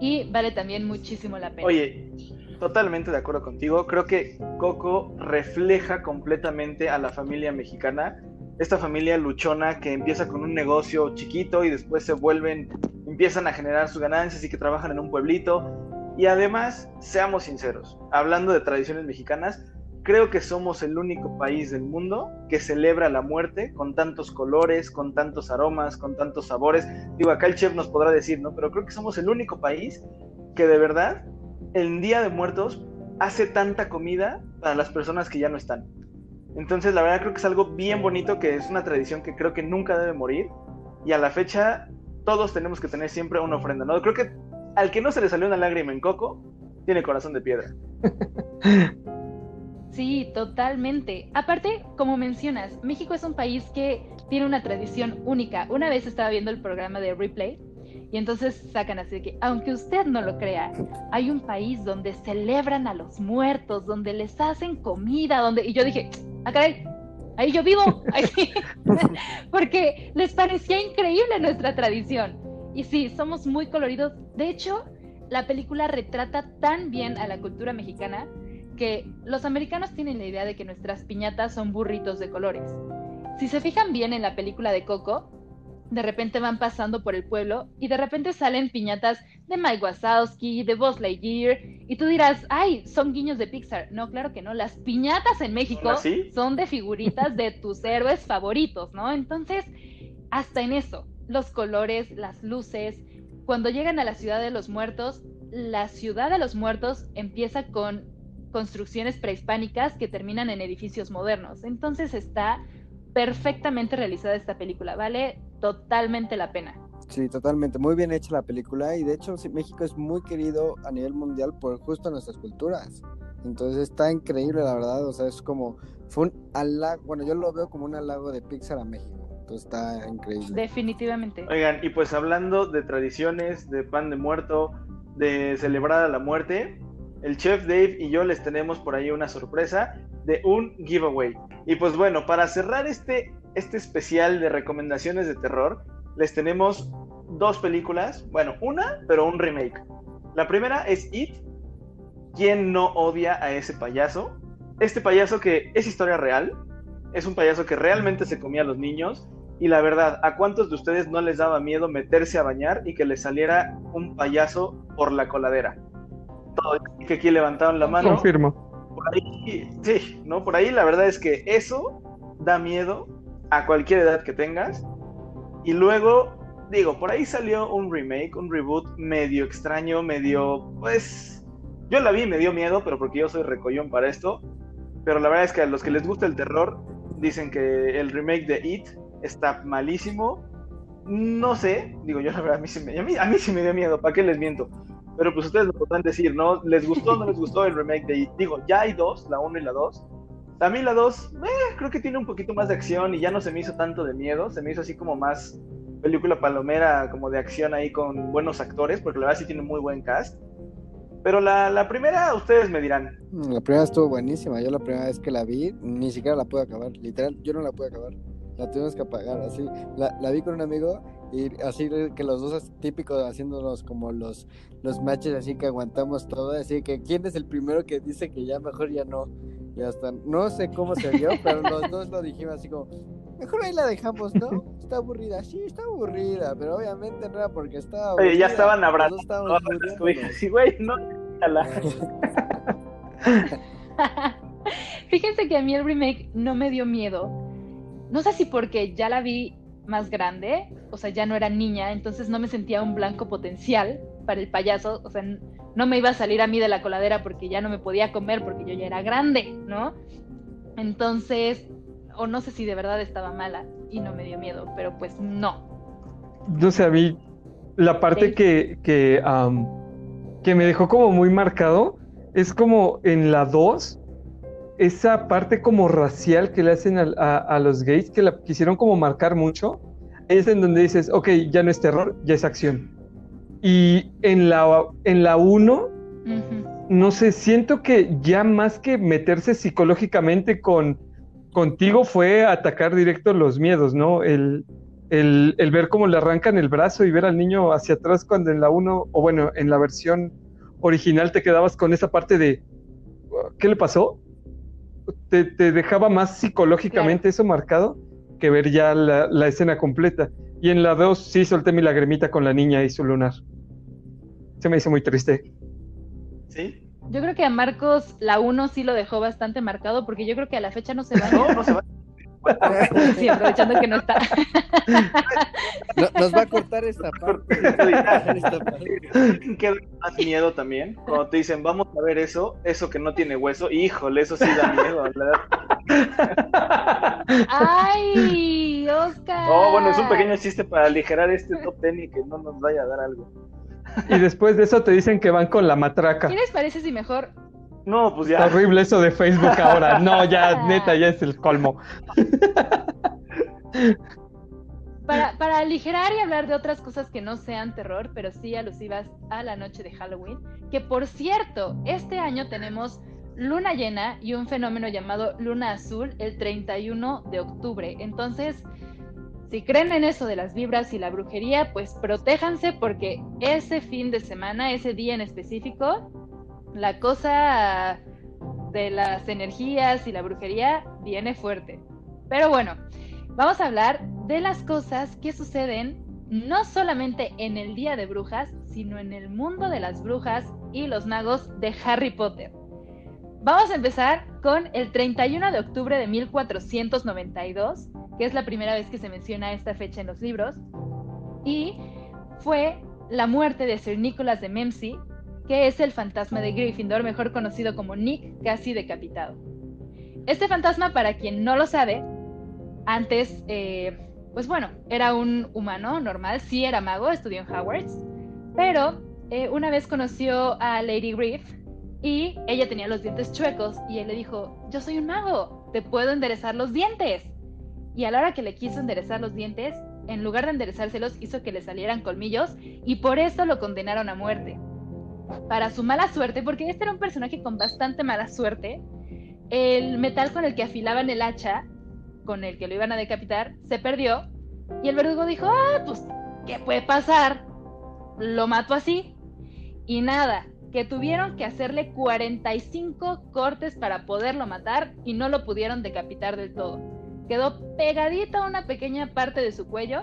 Speaker 8: y vale también muchísimo la pena.
Speaker 10: Oye, totalmente de acuerdo contigo. Creo que Coco refleja completamente a la familia mexicana. Esta familia luchona que empieza con un negocio chiquito y después se vuelven, empiezan a generar sus ganancias y que trabajan en un pueblito y además, seamos sinceros, hablando de tradiciones mexicanas, creo que somos el único país del mundo que celebra la muerte con tantos colores, con tantos aromas, con tantos sabores. Digo, acá el chef nos podrá decir, ¿no? Pero creo que somos el único país que de verdad, el Día de Muertos, hace tanta comida para las personas que ya no están. Entonces, la verdad creo que es algo bien bonito, que es una tradición que creo que nunca debe morir. Y a la fecha, todos tenemos que tener siempre una ofrenda, ¿no? Creo que al que no se le salió una lágrima en coco, tiene corazón de piedra.
Speaker 8: Sí, totalmente. Aparte, como mencionas, México es un país que tiene una tradición única. Una vez estaba viendo el programa de Replay y entonces sacan así de que, aunque usted no lo crea, hay un país donde celebran a los muertos, donde les hacen comida, donde... Y yo dije, ah, ahí yo vivo, porque les parecía increíble nuestra tradición. Y sí, somos muy coloridos. De hecho, la película retrata tan bien a la cultura mexicana que los americanos tienen la idea de que nuestras piñatas son burritos de colores. Si se fijan bien en la película de Coco, de repente van pasando por el pueblo y de repente salen piñatas de Mike Wazowski, de Buzz Lightyear, y tú dirás, ay, son guiños de Pixar. No, claro que no, las piñatas en México son de figuritas de tus héroes favoritos, ¿no? Entonces, hasta en eso, los colores, las luces. Cuando llegan a la ciudad de los muertos, la ciudad de los muertos empieza con construcciones prehispánicas que terminan en edificios modernos. Entonces está perfectamente realizada esta película, vale totalmente la pena.
Speaker 9: Sí, totalmente, muy bien hecha la película y de hecho México es muy querido a nivel mundial por justo nuestras culturas. Entonces está increíble la verdad, o sea, es como fue un halago, bueno, yo lo veo como un halago de Pixar a México está increíble.
Speaker 8: Definitivamente.
Speaker 10: Oigan, y pues hablando de tradiciones, de pan de muerto, de celebrar a la muerte, el chef Dave y yo les tenemos por ahí una sorpresa de un giveaway. Y pues bueno, para cerrar este, este especial de recomendaciones de terror, les tenemos dos películas, bueno, una, pero un remake. La primera es It. ¿Quién no odia a ese payaso? Este payaso que es historia real, es un payaso que realmente se comía a los niños y la verdad, ¿a cuántos de ustedes no les daba miedo meterse a bañar y que les saliera un payaso por la coladera? Todo que aquí levantaron la mano.
Speaker 2: Confirmo.
Speaker 10: Por ahí, sí, ¿no? Por ahí la verdad es que eso da miedo a cualquier edad que tengas. Y luego, digo, por ahí salió un remake, un reboot medio extraño, medio, pues, yo la vi y me dio miedo, pero porque yo soy recollón para esto. Pero la verdad es que a los que les gusta el terror, dicen que el remake de It está malísimo. No sé, digo yo la verdad, a mí, sí me, a mí, a mí sí me dio miedo, ¿para qué les miento? Pero pues ustedes lo podrán decir, ¿no? ¿Les gustó o no les gustó el remake de Digo, ya hay dos, la 1 y la 2. A mí la 2, eh, creo que tiene un poquito más de acción y ya no se me hizo tanto de miedo, se me hizo así como más película palomera, como de acción ahí con buenos actores, porque la verdad sí tiene muy buen cast. Pero la, la, primera, ustedes me dirán.
Speaker 9: La primera estuvo buenísima. Yo la primera vez que la vi, ni siquiera la pude acabar. Literal, yo no la pude acabar la tuvimos que apagar, así, la, la vi con un amigo y así que los dos típicos haciéndonos como los, los matches así que aguantamos todo, así que quién es el primero que dice que ya mejor ya no, y hasta no sé cómo se vio, pero los dos lo dijimos así como, Mejor ahí la dejamos, ¿no? Está aburrida, sí, está aburrida, pero obviamente no era porque estaba
Speaker 10: Oye, ya estaban abrazando
Speaker 9: muriéndonos.
Speaker 10: Sí, güey, no.
Speaker 8: Fíjense que a mí el remake no me dio miedo. No sé si porque ya la vi más grande, o sea, ya no era niña, entonces no me sentía un blanco potencial para el payaso, o sea, no me iba a salir a mí de la coladera porque ya no me podía comer porque yo ya era grande, ¿no? Entonces, o no sé si de verdad estaba mala y no me dio miedo, pero pues no.
Speaker 2: No sé, a mí la parte
Speaker 8: Sí.
Speaker 2: que, que, am, que me dejó como muy marcado es como en la 2, esa parte como racial que le hacen a, a los gays, que la quisieron como marcar mucho, es en donde dices, ok, ya no es terror, ya es acción. Y en la, en la 1,
Speaker 8: Ujú.
Speaker 2: no sé, siento que ya más que meterse psicológicamente con contigo fue atacar directo los miedos, ¿no? El, el, el ver cómo le arrancan el brazo y ver al niño hacia atrás cuando en la 1, o bueno, en la versión original te quedabas con esa parte de, ¿qué le pasó? Te, te dejaba más psicológicamente eso marcado que ver ya la, la escena completa. Y en la 2 sí solté mi lagrimita con la niña y su lunar. Se me hizo muy triste.
Speaker 10: ¿Sí?
Speaker 8: Yo creo que a Marcos la 1 sí lo dejó bastante marcado porque yo creo que a la fecha no se va.
Speaker 10: No, no se va.
Speaker 8: Sí, aprovechando que no está.
Speaker 9: No- nos va a cortar esta parte. Esta parte.
Speaker 10: que da más miedo también. Cuando te dicen, vamos a ver eso, eso que no tiene hueso, híjole, eso sí da miedo. ¿verdad?
Speaker 8: ¡Ay! ¡Oscar!
Speaker 10: Oh, bueno, es un pequeño chiste para aligerar este top ten y que no nos vaya a dar algo.
Speaker 2: Y después de eso te dicen que van con la matraca.
Speaker 8: ¿Qué les parece si mejor
Speaker 10: No, pues
Speaker 2: Está
Speaker 10: ya.
Speaker 2: horrible eso de Facebook ahora. No, ya, neta, ya es el colmo.
Speaker 8: Para, para aligerar y hablar de otras cosas que no sean terror, pero sí alusivas a la noche de Halloween, que por cierto, este año tenemos luna llena y un fenómeno llamado luna azul el 31 de octubre. Entonces, si creen en eso de las vibras y la brujería, pues protéjanse porque ese fin de semana, ese día en específico, la cosa de las energías y la brujería viene fuerte. Pero bueno, vamos a hablar de las cosas que suceden no solamente en el Día de Brujas, sino en el mundo de las brujas y los magos de Harry Potter. Vamos a empezar con el 31 de octubre de 1492, que es la primera vez que se menciona esta fecha en los libros, y fue la muerte de Sir Nicholas de Memsey, que es el fantasma de Gryffindor, mejor conocido como Nick, casi decapitado. Este fantasma, para quien no lo sabe, antes, eh, pues bueno, era un humano normal, sí era mago, estudió en Hogwarts, pero eh, una vez conoció a Lady Griff y ella tenía los dientes chuecos y él le dijo, yo soy un mago, te puedo enderezar los dientes. Y a la hora que le quiso enderezar los dientes, en lugar de enderezárselos, hizo que le salieran colmillos y por eso lo condenaron a muerte. Para su mala suerte, porque este era un personaje con bastante mala suerte, el metal con el que afilaban el hacha, con el que lo iban a decapitar, se perdió y el verdugo dijo, ah, pues, ¿qué puede pasar? Lo mato así. Y nada, que tuvieron que hacerle 45 cortes para poderlo matar y no lo pudieron decapitar del todo. Quedó pegadito a una pequeña parte de su cuello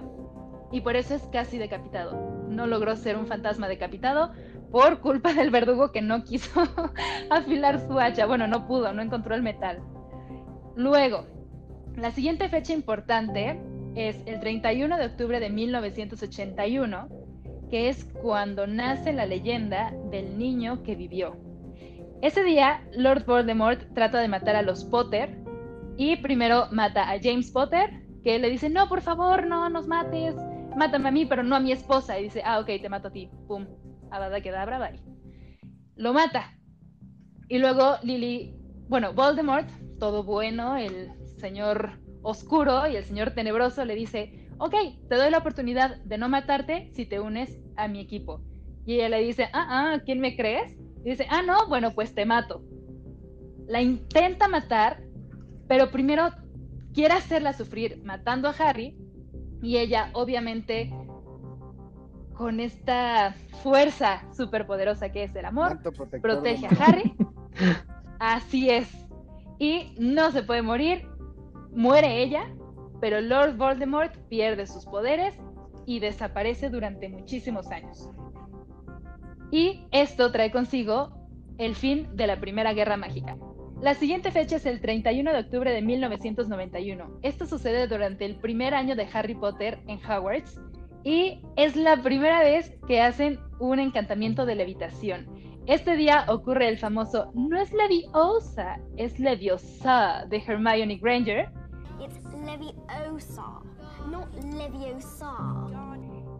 Speaker 8: y por eso es casi decapitado. No logró ser un fantasma decapitado por culpa del verdugo que no quiso afilar su hacha. Bueno, no pudo, no encontró el metal. Luego, la siguiente fecha importante es el 31 de octubre de 1981, que es cuando nace la leyenda del niño que vivió. Ese día, Lord Voldemort trata de matar a los Potter y primero mata a James Potter, que le dice, no, por favor, no nos mates, mátame a mí, pero no a mi esposa. Y dice, ah, ok, te mato a ti. Pum, Avada Kedavra, bye. Lo mata. Y luego Lily, bueno, Voldemort, todo bueno, el señor oscuro y el señor tenebroso le dice, ok, te doy la oportunidad de no matarte si te unes a mi equipo. Y ella le dice, ah, ah, ¿quién me crees? Y dice, ah, no, bueno, pues te mato. La intenta matar, pero primero quiere hacerla sufrir matando a Harry y ella obviamente con esta fuerza superpoderosa que es el amor, protege a Harry. Así es. Y no se puede morir. Muere ella. pero Lord Voldemort pierde sus poderes y desaparece durante muchísimos años. Y esto trae consigo el fin de la Primera Guerra Mágica. La siguiente fecha es el 31 de octubre de 1991. Esto sucede durante el primer año de Harry Potter en Hogwarts y es la primera vez que hacen un encantamiento de levitación. Este día ocurre el famoso no es Leviosa, es Leviosa de Hermione Granger.
Speaker 11: It's Leviosa, not Leviosa.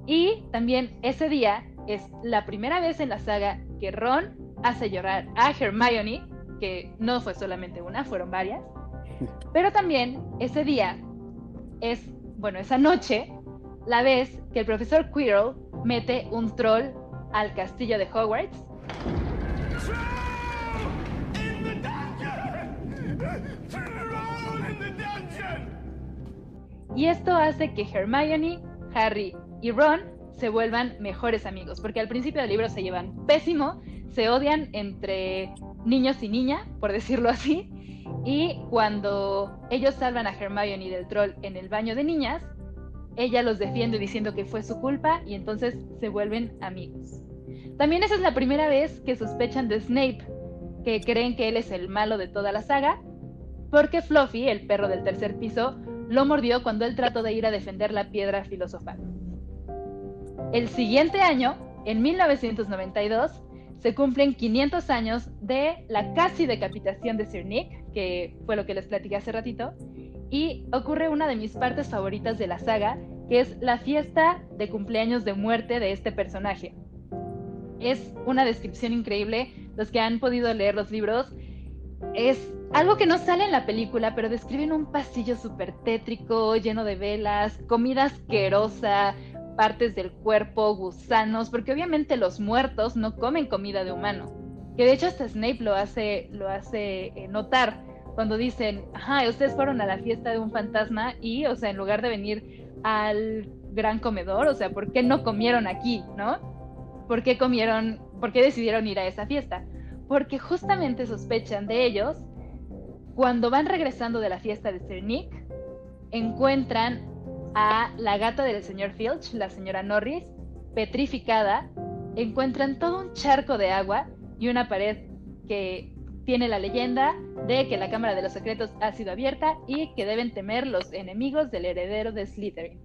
Speaker 8: Y también ese día es la primera vez en la saga que Ron hace llorar a Hermione, que no fue solamente una, fueron varias. Pero también ese día es, bueno, esa noche, la vez que el profesor Quirrell mete un troll al castillo de Hogwarts. Y esto hace que Hermione, Harry y Ron se vuelvan mejores amigos, porque al principio del libro se llevan pésimo, se odian entre niños y niña, por decirlo así, y cuando ellos salvan a Hermione del troll en el baño de niñas, ella los defiende diciendo que fue su culpa y entonces se vuelven amigos. También esa es la primera vez que sospechan de Snape, que creen que él es el malo de toda la saga, porque Fluffy, el perro del tercer piso, lo mordió cuando él trató de ir a defender la piedra filosofal. El siguiente año, en 1992, se cumplen 500 años de la casi decapitación de Sir Nick, que fue lo que les platicé hace ratito, y ocurre una de mis partes favoritas de la saga, que es la fiesta de cumpleaños de muerte de este personaje. Es una descripción increíble, los que han podido leer los libros, es algo que no sale en la película, pero describen un pasillo súper tétrico, lleno de velas, comida asquerosa, partes del cuerpo, gusanos, porque obviamente los muertos no comen comida de humano. Que de hecho hasta Snape lo hace, lo hace eh, notar cuando dicen, ajá, ustedes fueron a la fiesta de un fantasma y, o sea, en lugar de venir al gran comedor, o sea, ¿por qué no comieron aquí, no? ¿Por qué comieron, por qué decidieron ir a esa fiesta? Porque justamente sospechan de ellos cuando van regresando de la fiesta de Sir Nick, encuentran a la gata del señor Filch, la señora Norris, petrificada, encuentran todo un charco de agua y una pared que tiene la leyenda de que la Cámara de los Secretos ha sido abierta y que deben temer los enemigos del heredero de Slytherin.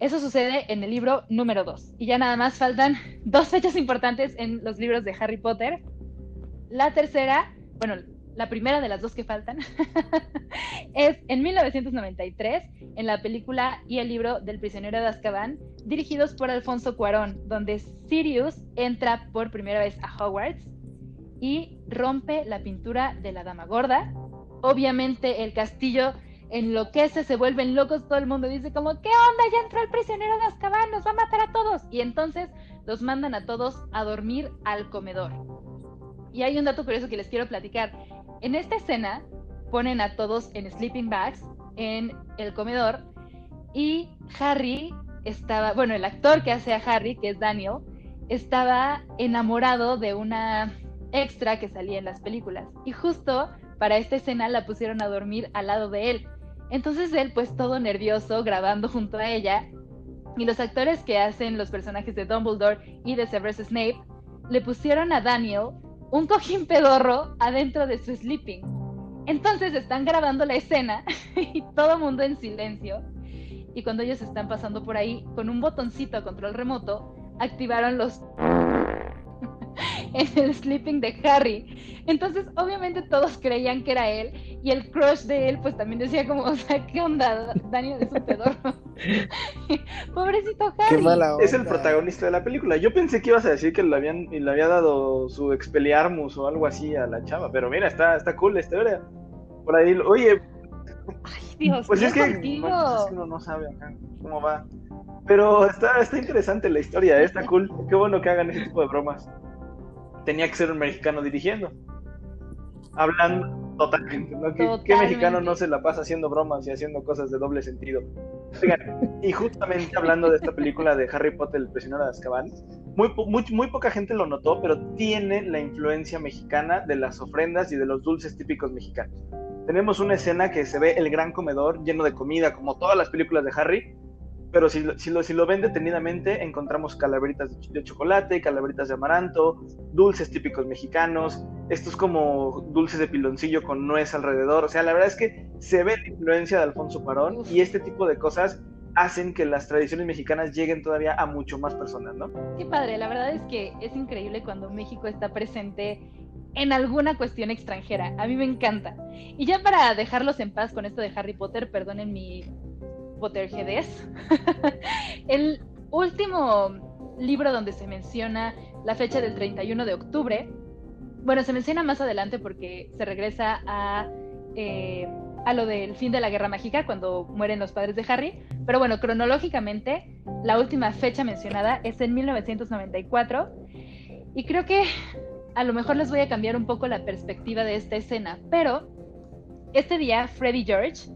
Speaker 8: Eso sucede en el libro número 2. Y ya nada más faltan dos fechas importantes en los libros de Harry Potter. La tercera, bueno, la primera de las dos que faltan, es en 1993, en la película y el libro del prisionero de Azkaban, dirigidos por Alfonso Cuarón, donde Sirius entra por primera vez a Hogwarts y rompe la pintura de la Dama Gorda. Obviamente el castillo enloquece, se vuelven locos, todo el mundo dice como, ¿qué onda? Ya entró el prisionero de Azkaban, nos va a matar a todos. Y entonces los mandan a todos a dormir al comedor. Y hay un dato curioso que les quiero platicar. En esta escena ponen a todos en sleeping bags en el comedor y Harry estaba, bueno, el actor que hace a Harry, que es Daniel, estaba enamorado de una extra que salía en las películas. Y justo para esta escena la pusieron a dormir al lado de él. Entonces él, pues todo nervioso, grabando junto a ella. Y los actores que hacen los personajes de Dumbledore y de Severus Snape le pusieron a Daniel un cojín pedorro adentro de su sleeping. Entonces están grabando la escena y todo mundo en silencio. Y cuando ellos están pasando por ahí, con un botoncito a control remoto, activaron los en el sleeping de Harry. Entonces, obviamente todos creían que era él y el crush de él pues también decía como, o sea, ¿qué onda? Daniel es un pedorro. Pobrecito Harry.
Speaker 10: Es el protagonista de la película. Yo pensé que ibas a decir que le habían le había dado su expeliarmus o algo así a la chava, pero mira, está está cool la historia. Por ahí, oye,
Speaker 8: Ay, Dios,
Speaker 10: pues es que,
Speaker 8: contigo?
Speaker 10: pues es que uno no sabe acá cómo va. Pero está, está interesante la historia, ¿eh? está cool. Qué bueno que hagan ese tipo de bromas. Tenía que ser un mexicano dirigiendo. Hablando totalmente, ¿no? ¿Qué, qué
Speaker 8: Totalmente.
Speaker 10: mexicano no se la pasa haciendo bromas y haciendo cosas de doble sentido? Oigan, y justamente hablando de esta película de Harry Potter, el prisionero de Azkaban, muy, muy, muy poca gente lo notó, pero tiene la influencia mexicana de las ofrendas y de los dulces típicos mexicanos. Tenemos una escena que se ve el gran comedor lleno de comida, como todas las películas de Harry, pero si, si, lo, si lo ven detenidamente, encontramos calaveritas de chocolate, calaveritas de amaranto, dulces típicos mexicanos, estos como dulces de piloncillo con nuez alrededor. O sea, la verdad es que se ve la influencia de Alfonso Parón y este tipo de cosas hacen que las tradiciones mexicanas lleguen todavía a mucho más personas, ¿no?
Speaker 8: Qué padre, la verdad es que es increíble cuando México está presente en alguna cuestión extranjera. A mí me encanta. Y ya para dejarlos en paz con esto de Harry Potter, perdonen mi Potterheadez, el último libro donde se menciona la fecha del 31 de octubre, bueno, se menciona más adelante porque se regresa a, eh, a lo del fin de la Guerra Mágica, cuando mueren los padres de Harry, pero bueno, cronológicamente, la última fecha mencionada es en 1994 y creo que a lo mejor les voy a cambiar un poco la perspectiva de esta escena, pero este día Freddy y George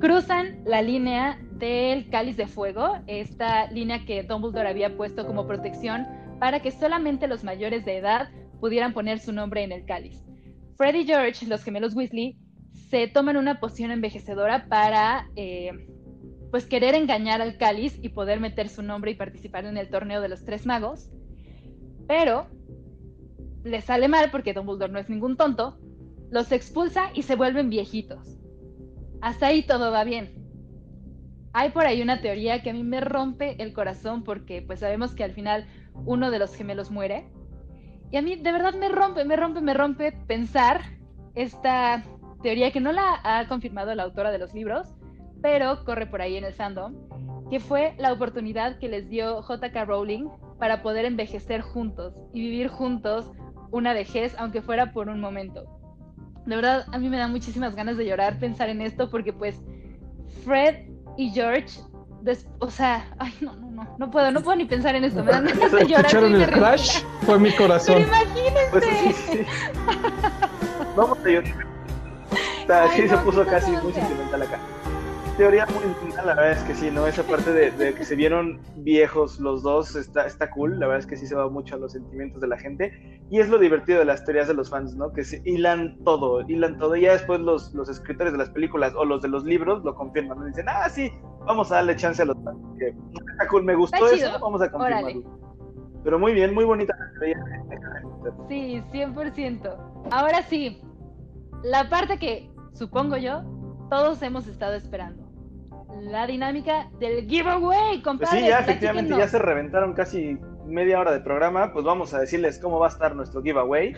Speaker 8: cruzan la línea del cáliz de fuego, esta línea que Dumbledore había puesto como protección para que solamente los mayores de edad pudieran poner su nombre en el cáliz. Freddy y George, los gemelos Weasley, se toman una poción envejecedora para eh, pues querer engañar al cáliz y poder meter su nombre y participar en el torneo de los tres magos. Pero les sale mal porque Dumbledore no es ningún tonto, los expulsa y se vuelven viejitos. Hasta ahí todo va bien. Hay por ahí una teoría que a mí me rompe el corazón porque pues sabemos que al final uno de los gemelos muere. Y a mí de verdad me rompe, me rompe, me rompe pensar esta teoría que no la ha confirmado la autora de los libros, pero corre por ahí en el fandom, que fue la oportunidad que les dio JK Rowling para poder envejecer juntos y vivir juntos una vejez, aunque fuera por un momento. De verdad, a mí me da muchísimas ganas de llorar pensar en esto porque pues Fred y George, des- o sea, ay, no, no, no, no puedo, no puodo ni pensar en esto, me dan ganas de llorar.
Speaker 2: ¿Escucharon el crash? Fue mi corazón.
Speaker 8: Pero imagínense.
Speaker 10: Pues sí, sí. Vamos a llorar. Está- Sí
Speaker 8: Ay,
Speaker 10: se
Speaker 8: no,
Speaker 10: puso
Speaker 8: qué
Speaker 10: casi
Speaker 8: cosa.
Speaker 10: muy sentimental acá. Teoría muy linda, la verdad es que sí, ¿no? Esa parte de, de que se vieron viejos los dos está, está cool, la verdad es que sí se va mucho a los sentimientos de la gente. Y es lo divertido de las teorías de los fans, ¿no? Que se hilan todo, hilan todo. Y ya después los, los escritores de las películas o los de los libros lo confirman, ¿no? Dicen, ah, sí, vamos a darle chance a los fans. Que está cool, me gustó
Speaker 8: Está
Speaker 10: eso,
Speaker 8: chido.
Speaker 10: vamos a confirmarlo.
Speaker 8: Órale.
Speaker 10: Pero muy bien, muy bonita la teoría.
Speaker 8: Sí, 100%. Ahora sí, la parte que, supongo yo, todos hemos estado esperando. La dinámica del giveaway,
Speaker 10: Pues
Speaker 8: compadre.
Speaker 10: sí, ya efectivamente ya se reventaron casi media hora de programa, pues vamos a decirles cómo va a estar nuestro giveaway.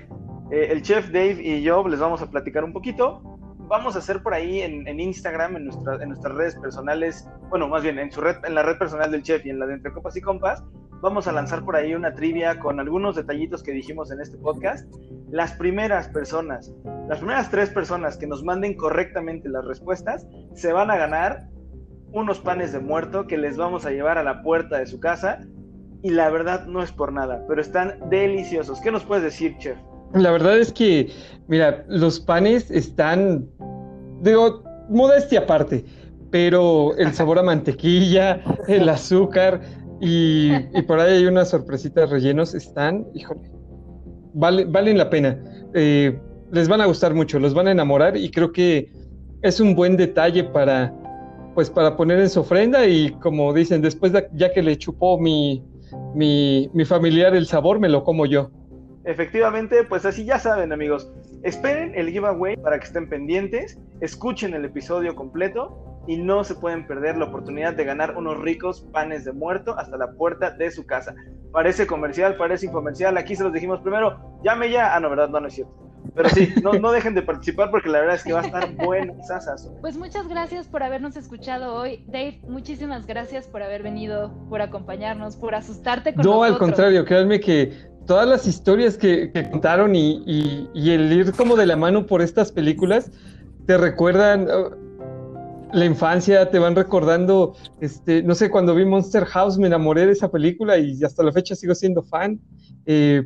Speaker 10: Eh, el chef Dave y yo les vamos a platicar un poquito. Vamos a hacer por ahí en, en Instagram, en, nuestra- en nuestras redes personales, bueno, más bien en, su red, en la red personal del chef y en la de Entre Copas y Compas, vamos a lanzar por ahí una trivia con algunos detallitos que dijimos en este podcast. Las primeras personas, las primeras tres personas que nos manden correctamente las respuestas, se van a ganar unos panes de muerto que les vamos a llevar a la puerta de su casa. Y la verdad no es por nada, pero están deliciosos. ¿Qué nos puedes decir, chef?
Speaker 2: La verdad es que, mira, los panes están, digo, modestia aparte, pero el sabor a mantequilla, el azúcar y, y por ahí hay unas sorpresitas rellenos, están, híjole, vale, valen la pena. Eh, les van a gustar mucho, los van a enamorar y creo que es un buen detalle para, pues, para poner en su ofrenda y como dicen, después de, ya que le chupó mi, mi, mi familiar el sabor, me lo como yo.
Speaker 10: Efectivamente, pues así ya saben, amigos. Esperen el giveaway para que estén pendientes, escuchen el episodio completo y no se pueden perder la oportunidad de ganar unos ricos panes de muerto hasta la puerta de su casa. Parece comercial, parece infomercial. Aquí se los dijimos primero, llame ya. Ah, no, verdad, no, no es cierto. Pero sí, no, no dejen de participar porque la verdad es que va a estar bueno. sasas.
Speaker 8: Pues muchas gracias por habernos escuchado hoy. Dave, muchísimas gracias por haber venido, por acompañarnos, por asustarte con
Speaker 2: No,
Speaker 8: nosotros.
Speaker 2: al contrario, créanme que todas las historias que, que contaron y, y- y el ir como de la mano por estas películas te recuerdan uh, la infancia, te van recordando, este, no sé, cuando vi Monster House me enamoré de esa película y hasta la fecha sigo siendo fan. Eh,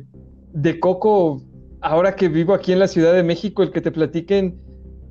Speaker 2: de Coco, ahora que vivo aquí en la Ciudad de México, el que te platiquen,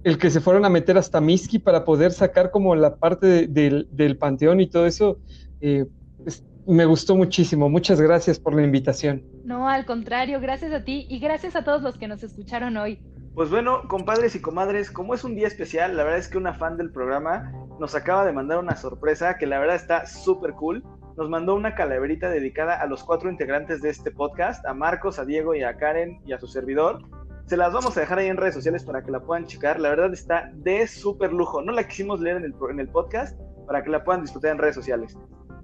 Speaker 2: el que se fueron a meter hasta Miski para poder sacar como la parte de- del, del panteón y todo eso, eh, es- me gustó muchísimo. Muchas gracias por la invitación.
Speaker 8: No, al contrario, gracias a ti y gracias a todos los que nos escucharon hoy.
Speaker 10: Pues bueno, compadres y comadres, como es un día especial, la verdad es que una fan del programa nos acaba de mandar una sorpresa que la verdad está súper cool. Nos mandó una calaverita dedicada a los cuatro integrantes de este podcast, a Marcos, a Diego y a Karen y a su servidor. Se las vamos a dejar ahí en redes sociales para que la puedan checar. La verdad está de súper lujo. No la quisimos leer en el, en el podcast para que la puedan disfrutar en redes sociales.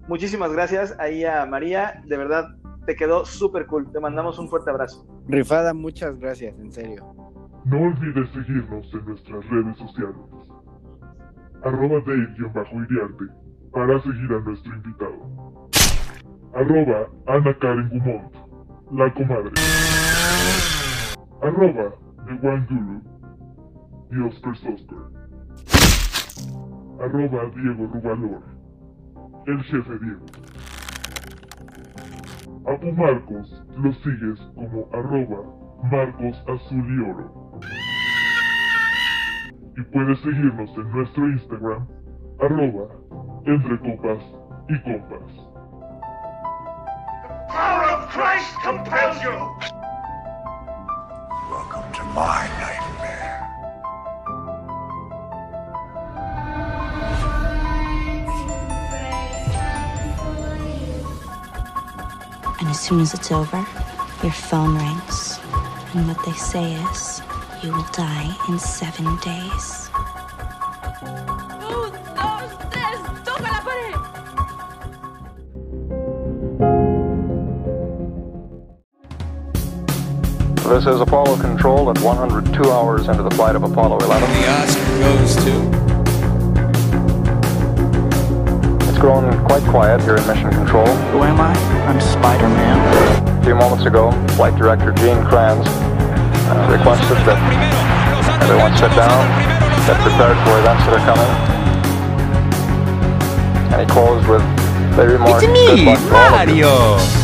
Speaker 10: Muchísimas gracias ahí a María. De verdad, te quedó súper cool. Te mandamos un fuerte abrazo.
Speaker 9: Rifada, muchas gracias, en serio.
Speaker 4: No olvides seguirnos en nuestras redes sociales. Arroba Dave-Iriarte para seguir a nuestro invitado. Arroba Ana Karen Gumont, la comadre. Arroba The One Guru Oscar Sosper. Arroba Diego Rubalor, el jefe Diego. A tu Marcos lo sigues como arroba Marcos Azul y Oro. Y puedes seguirnos en nuestro Instagram, arroba entre copas y compas.
Speaker 6: Power of Christ compels you! Welcome to my nightmare.
Speaker 7: And as soon as it's over, your phone rings. And what they say is, you will die in seven days.
Speaker 1: This is Apollo Control at 102 hours into the flight of Apollo 11.
Speaker 12: The Oscar goes to.
Speaker 1: It's grown quite quiet here in Mission Control.
Speaker 3: Who am I? I'm Spider Man.
Speaker 1: A few moments ago, Flight Director Gene Kranz uh, requested that everyone sit down, get prepared for events that are coming. And he closed with the remark,
Speaker 12: It's me,
Speaker 1: luck all of you."
Speaker 12: Mario.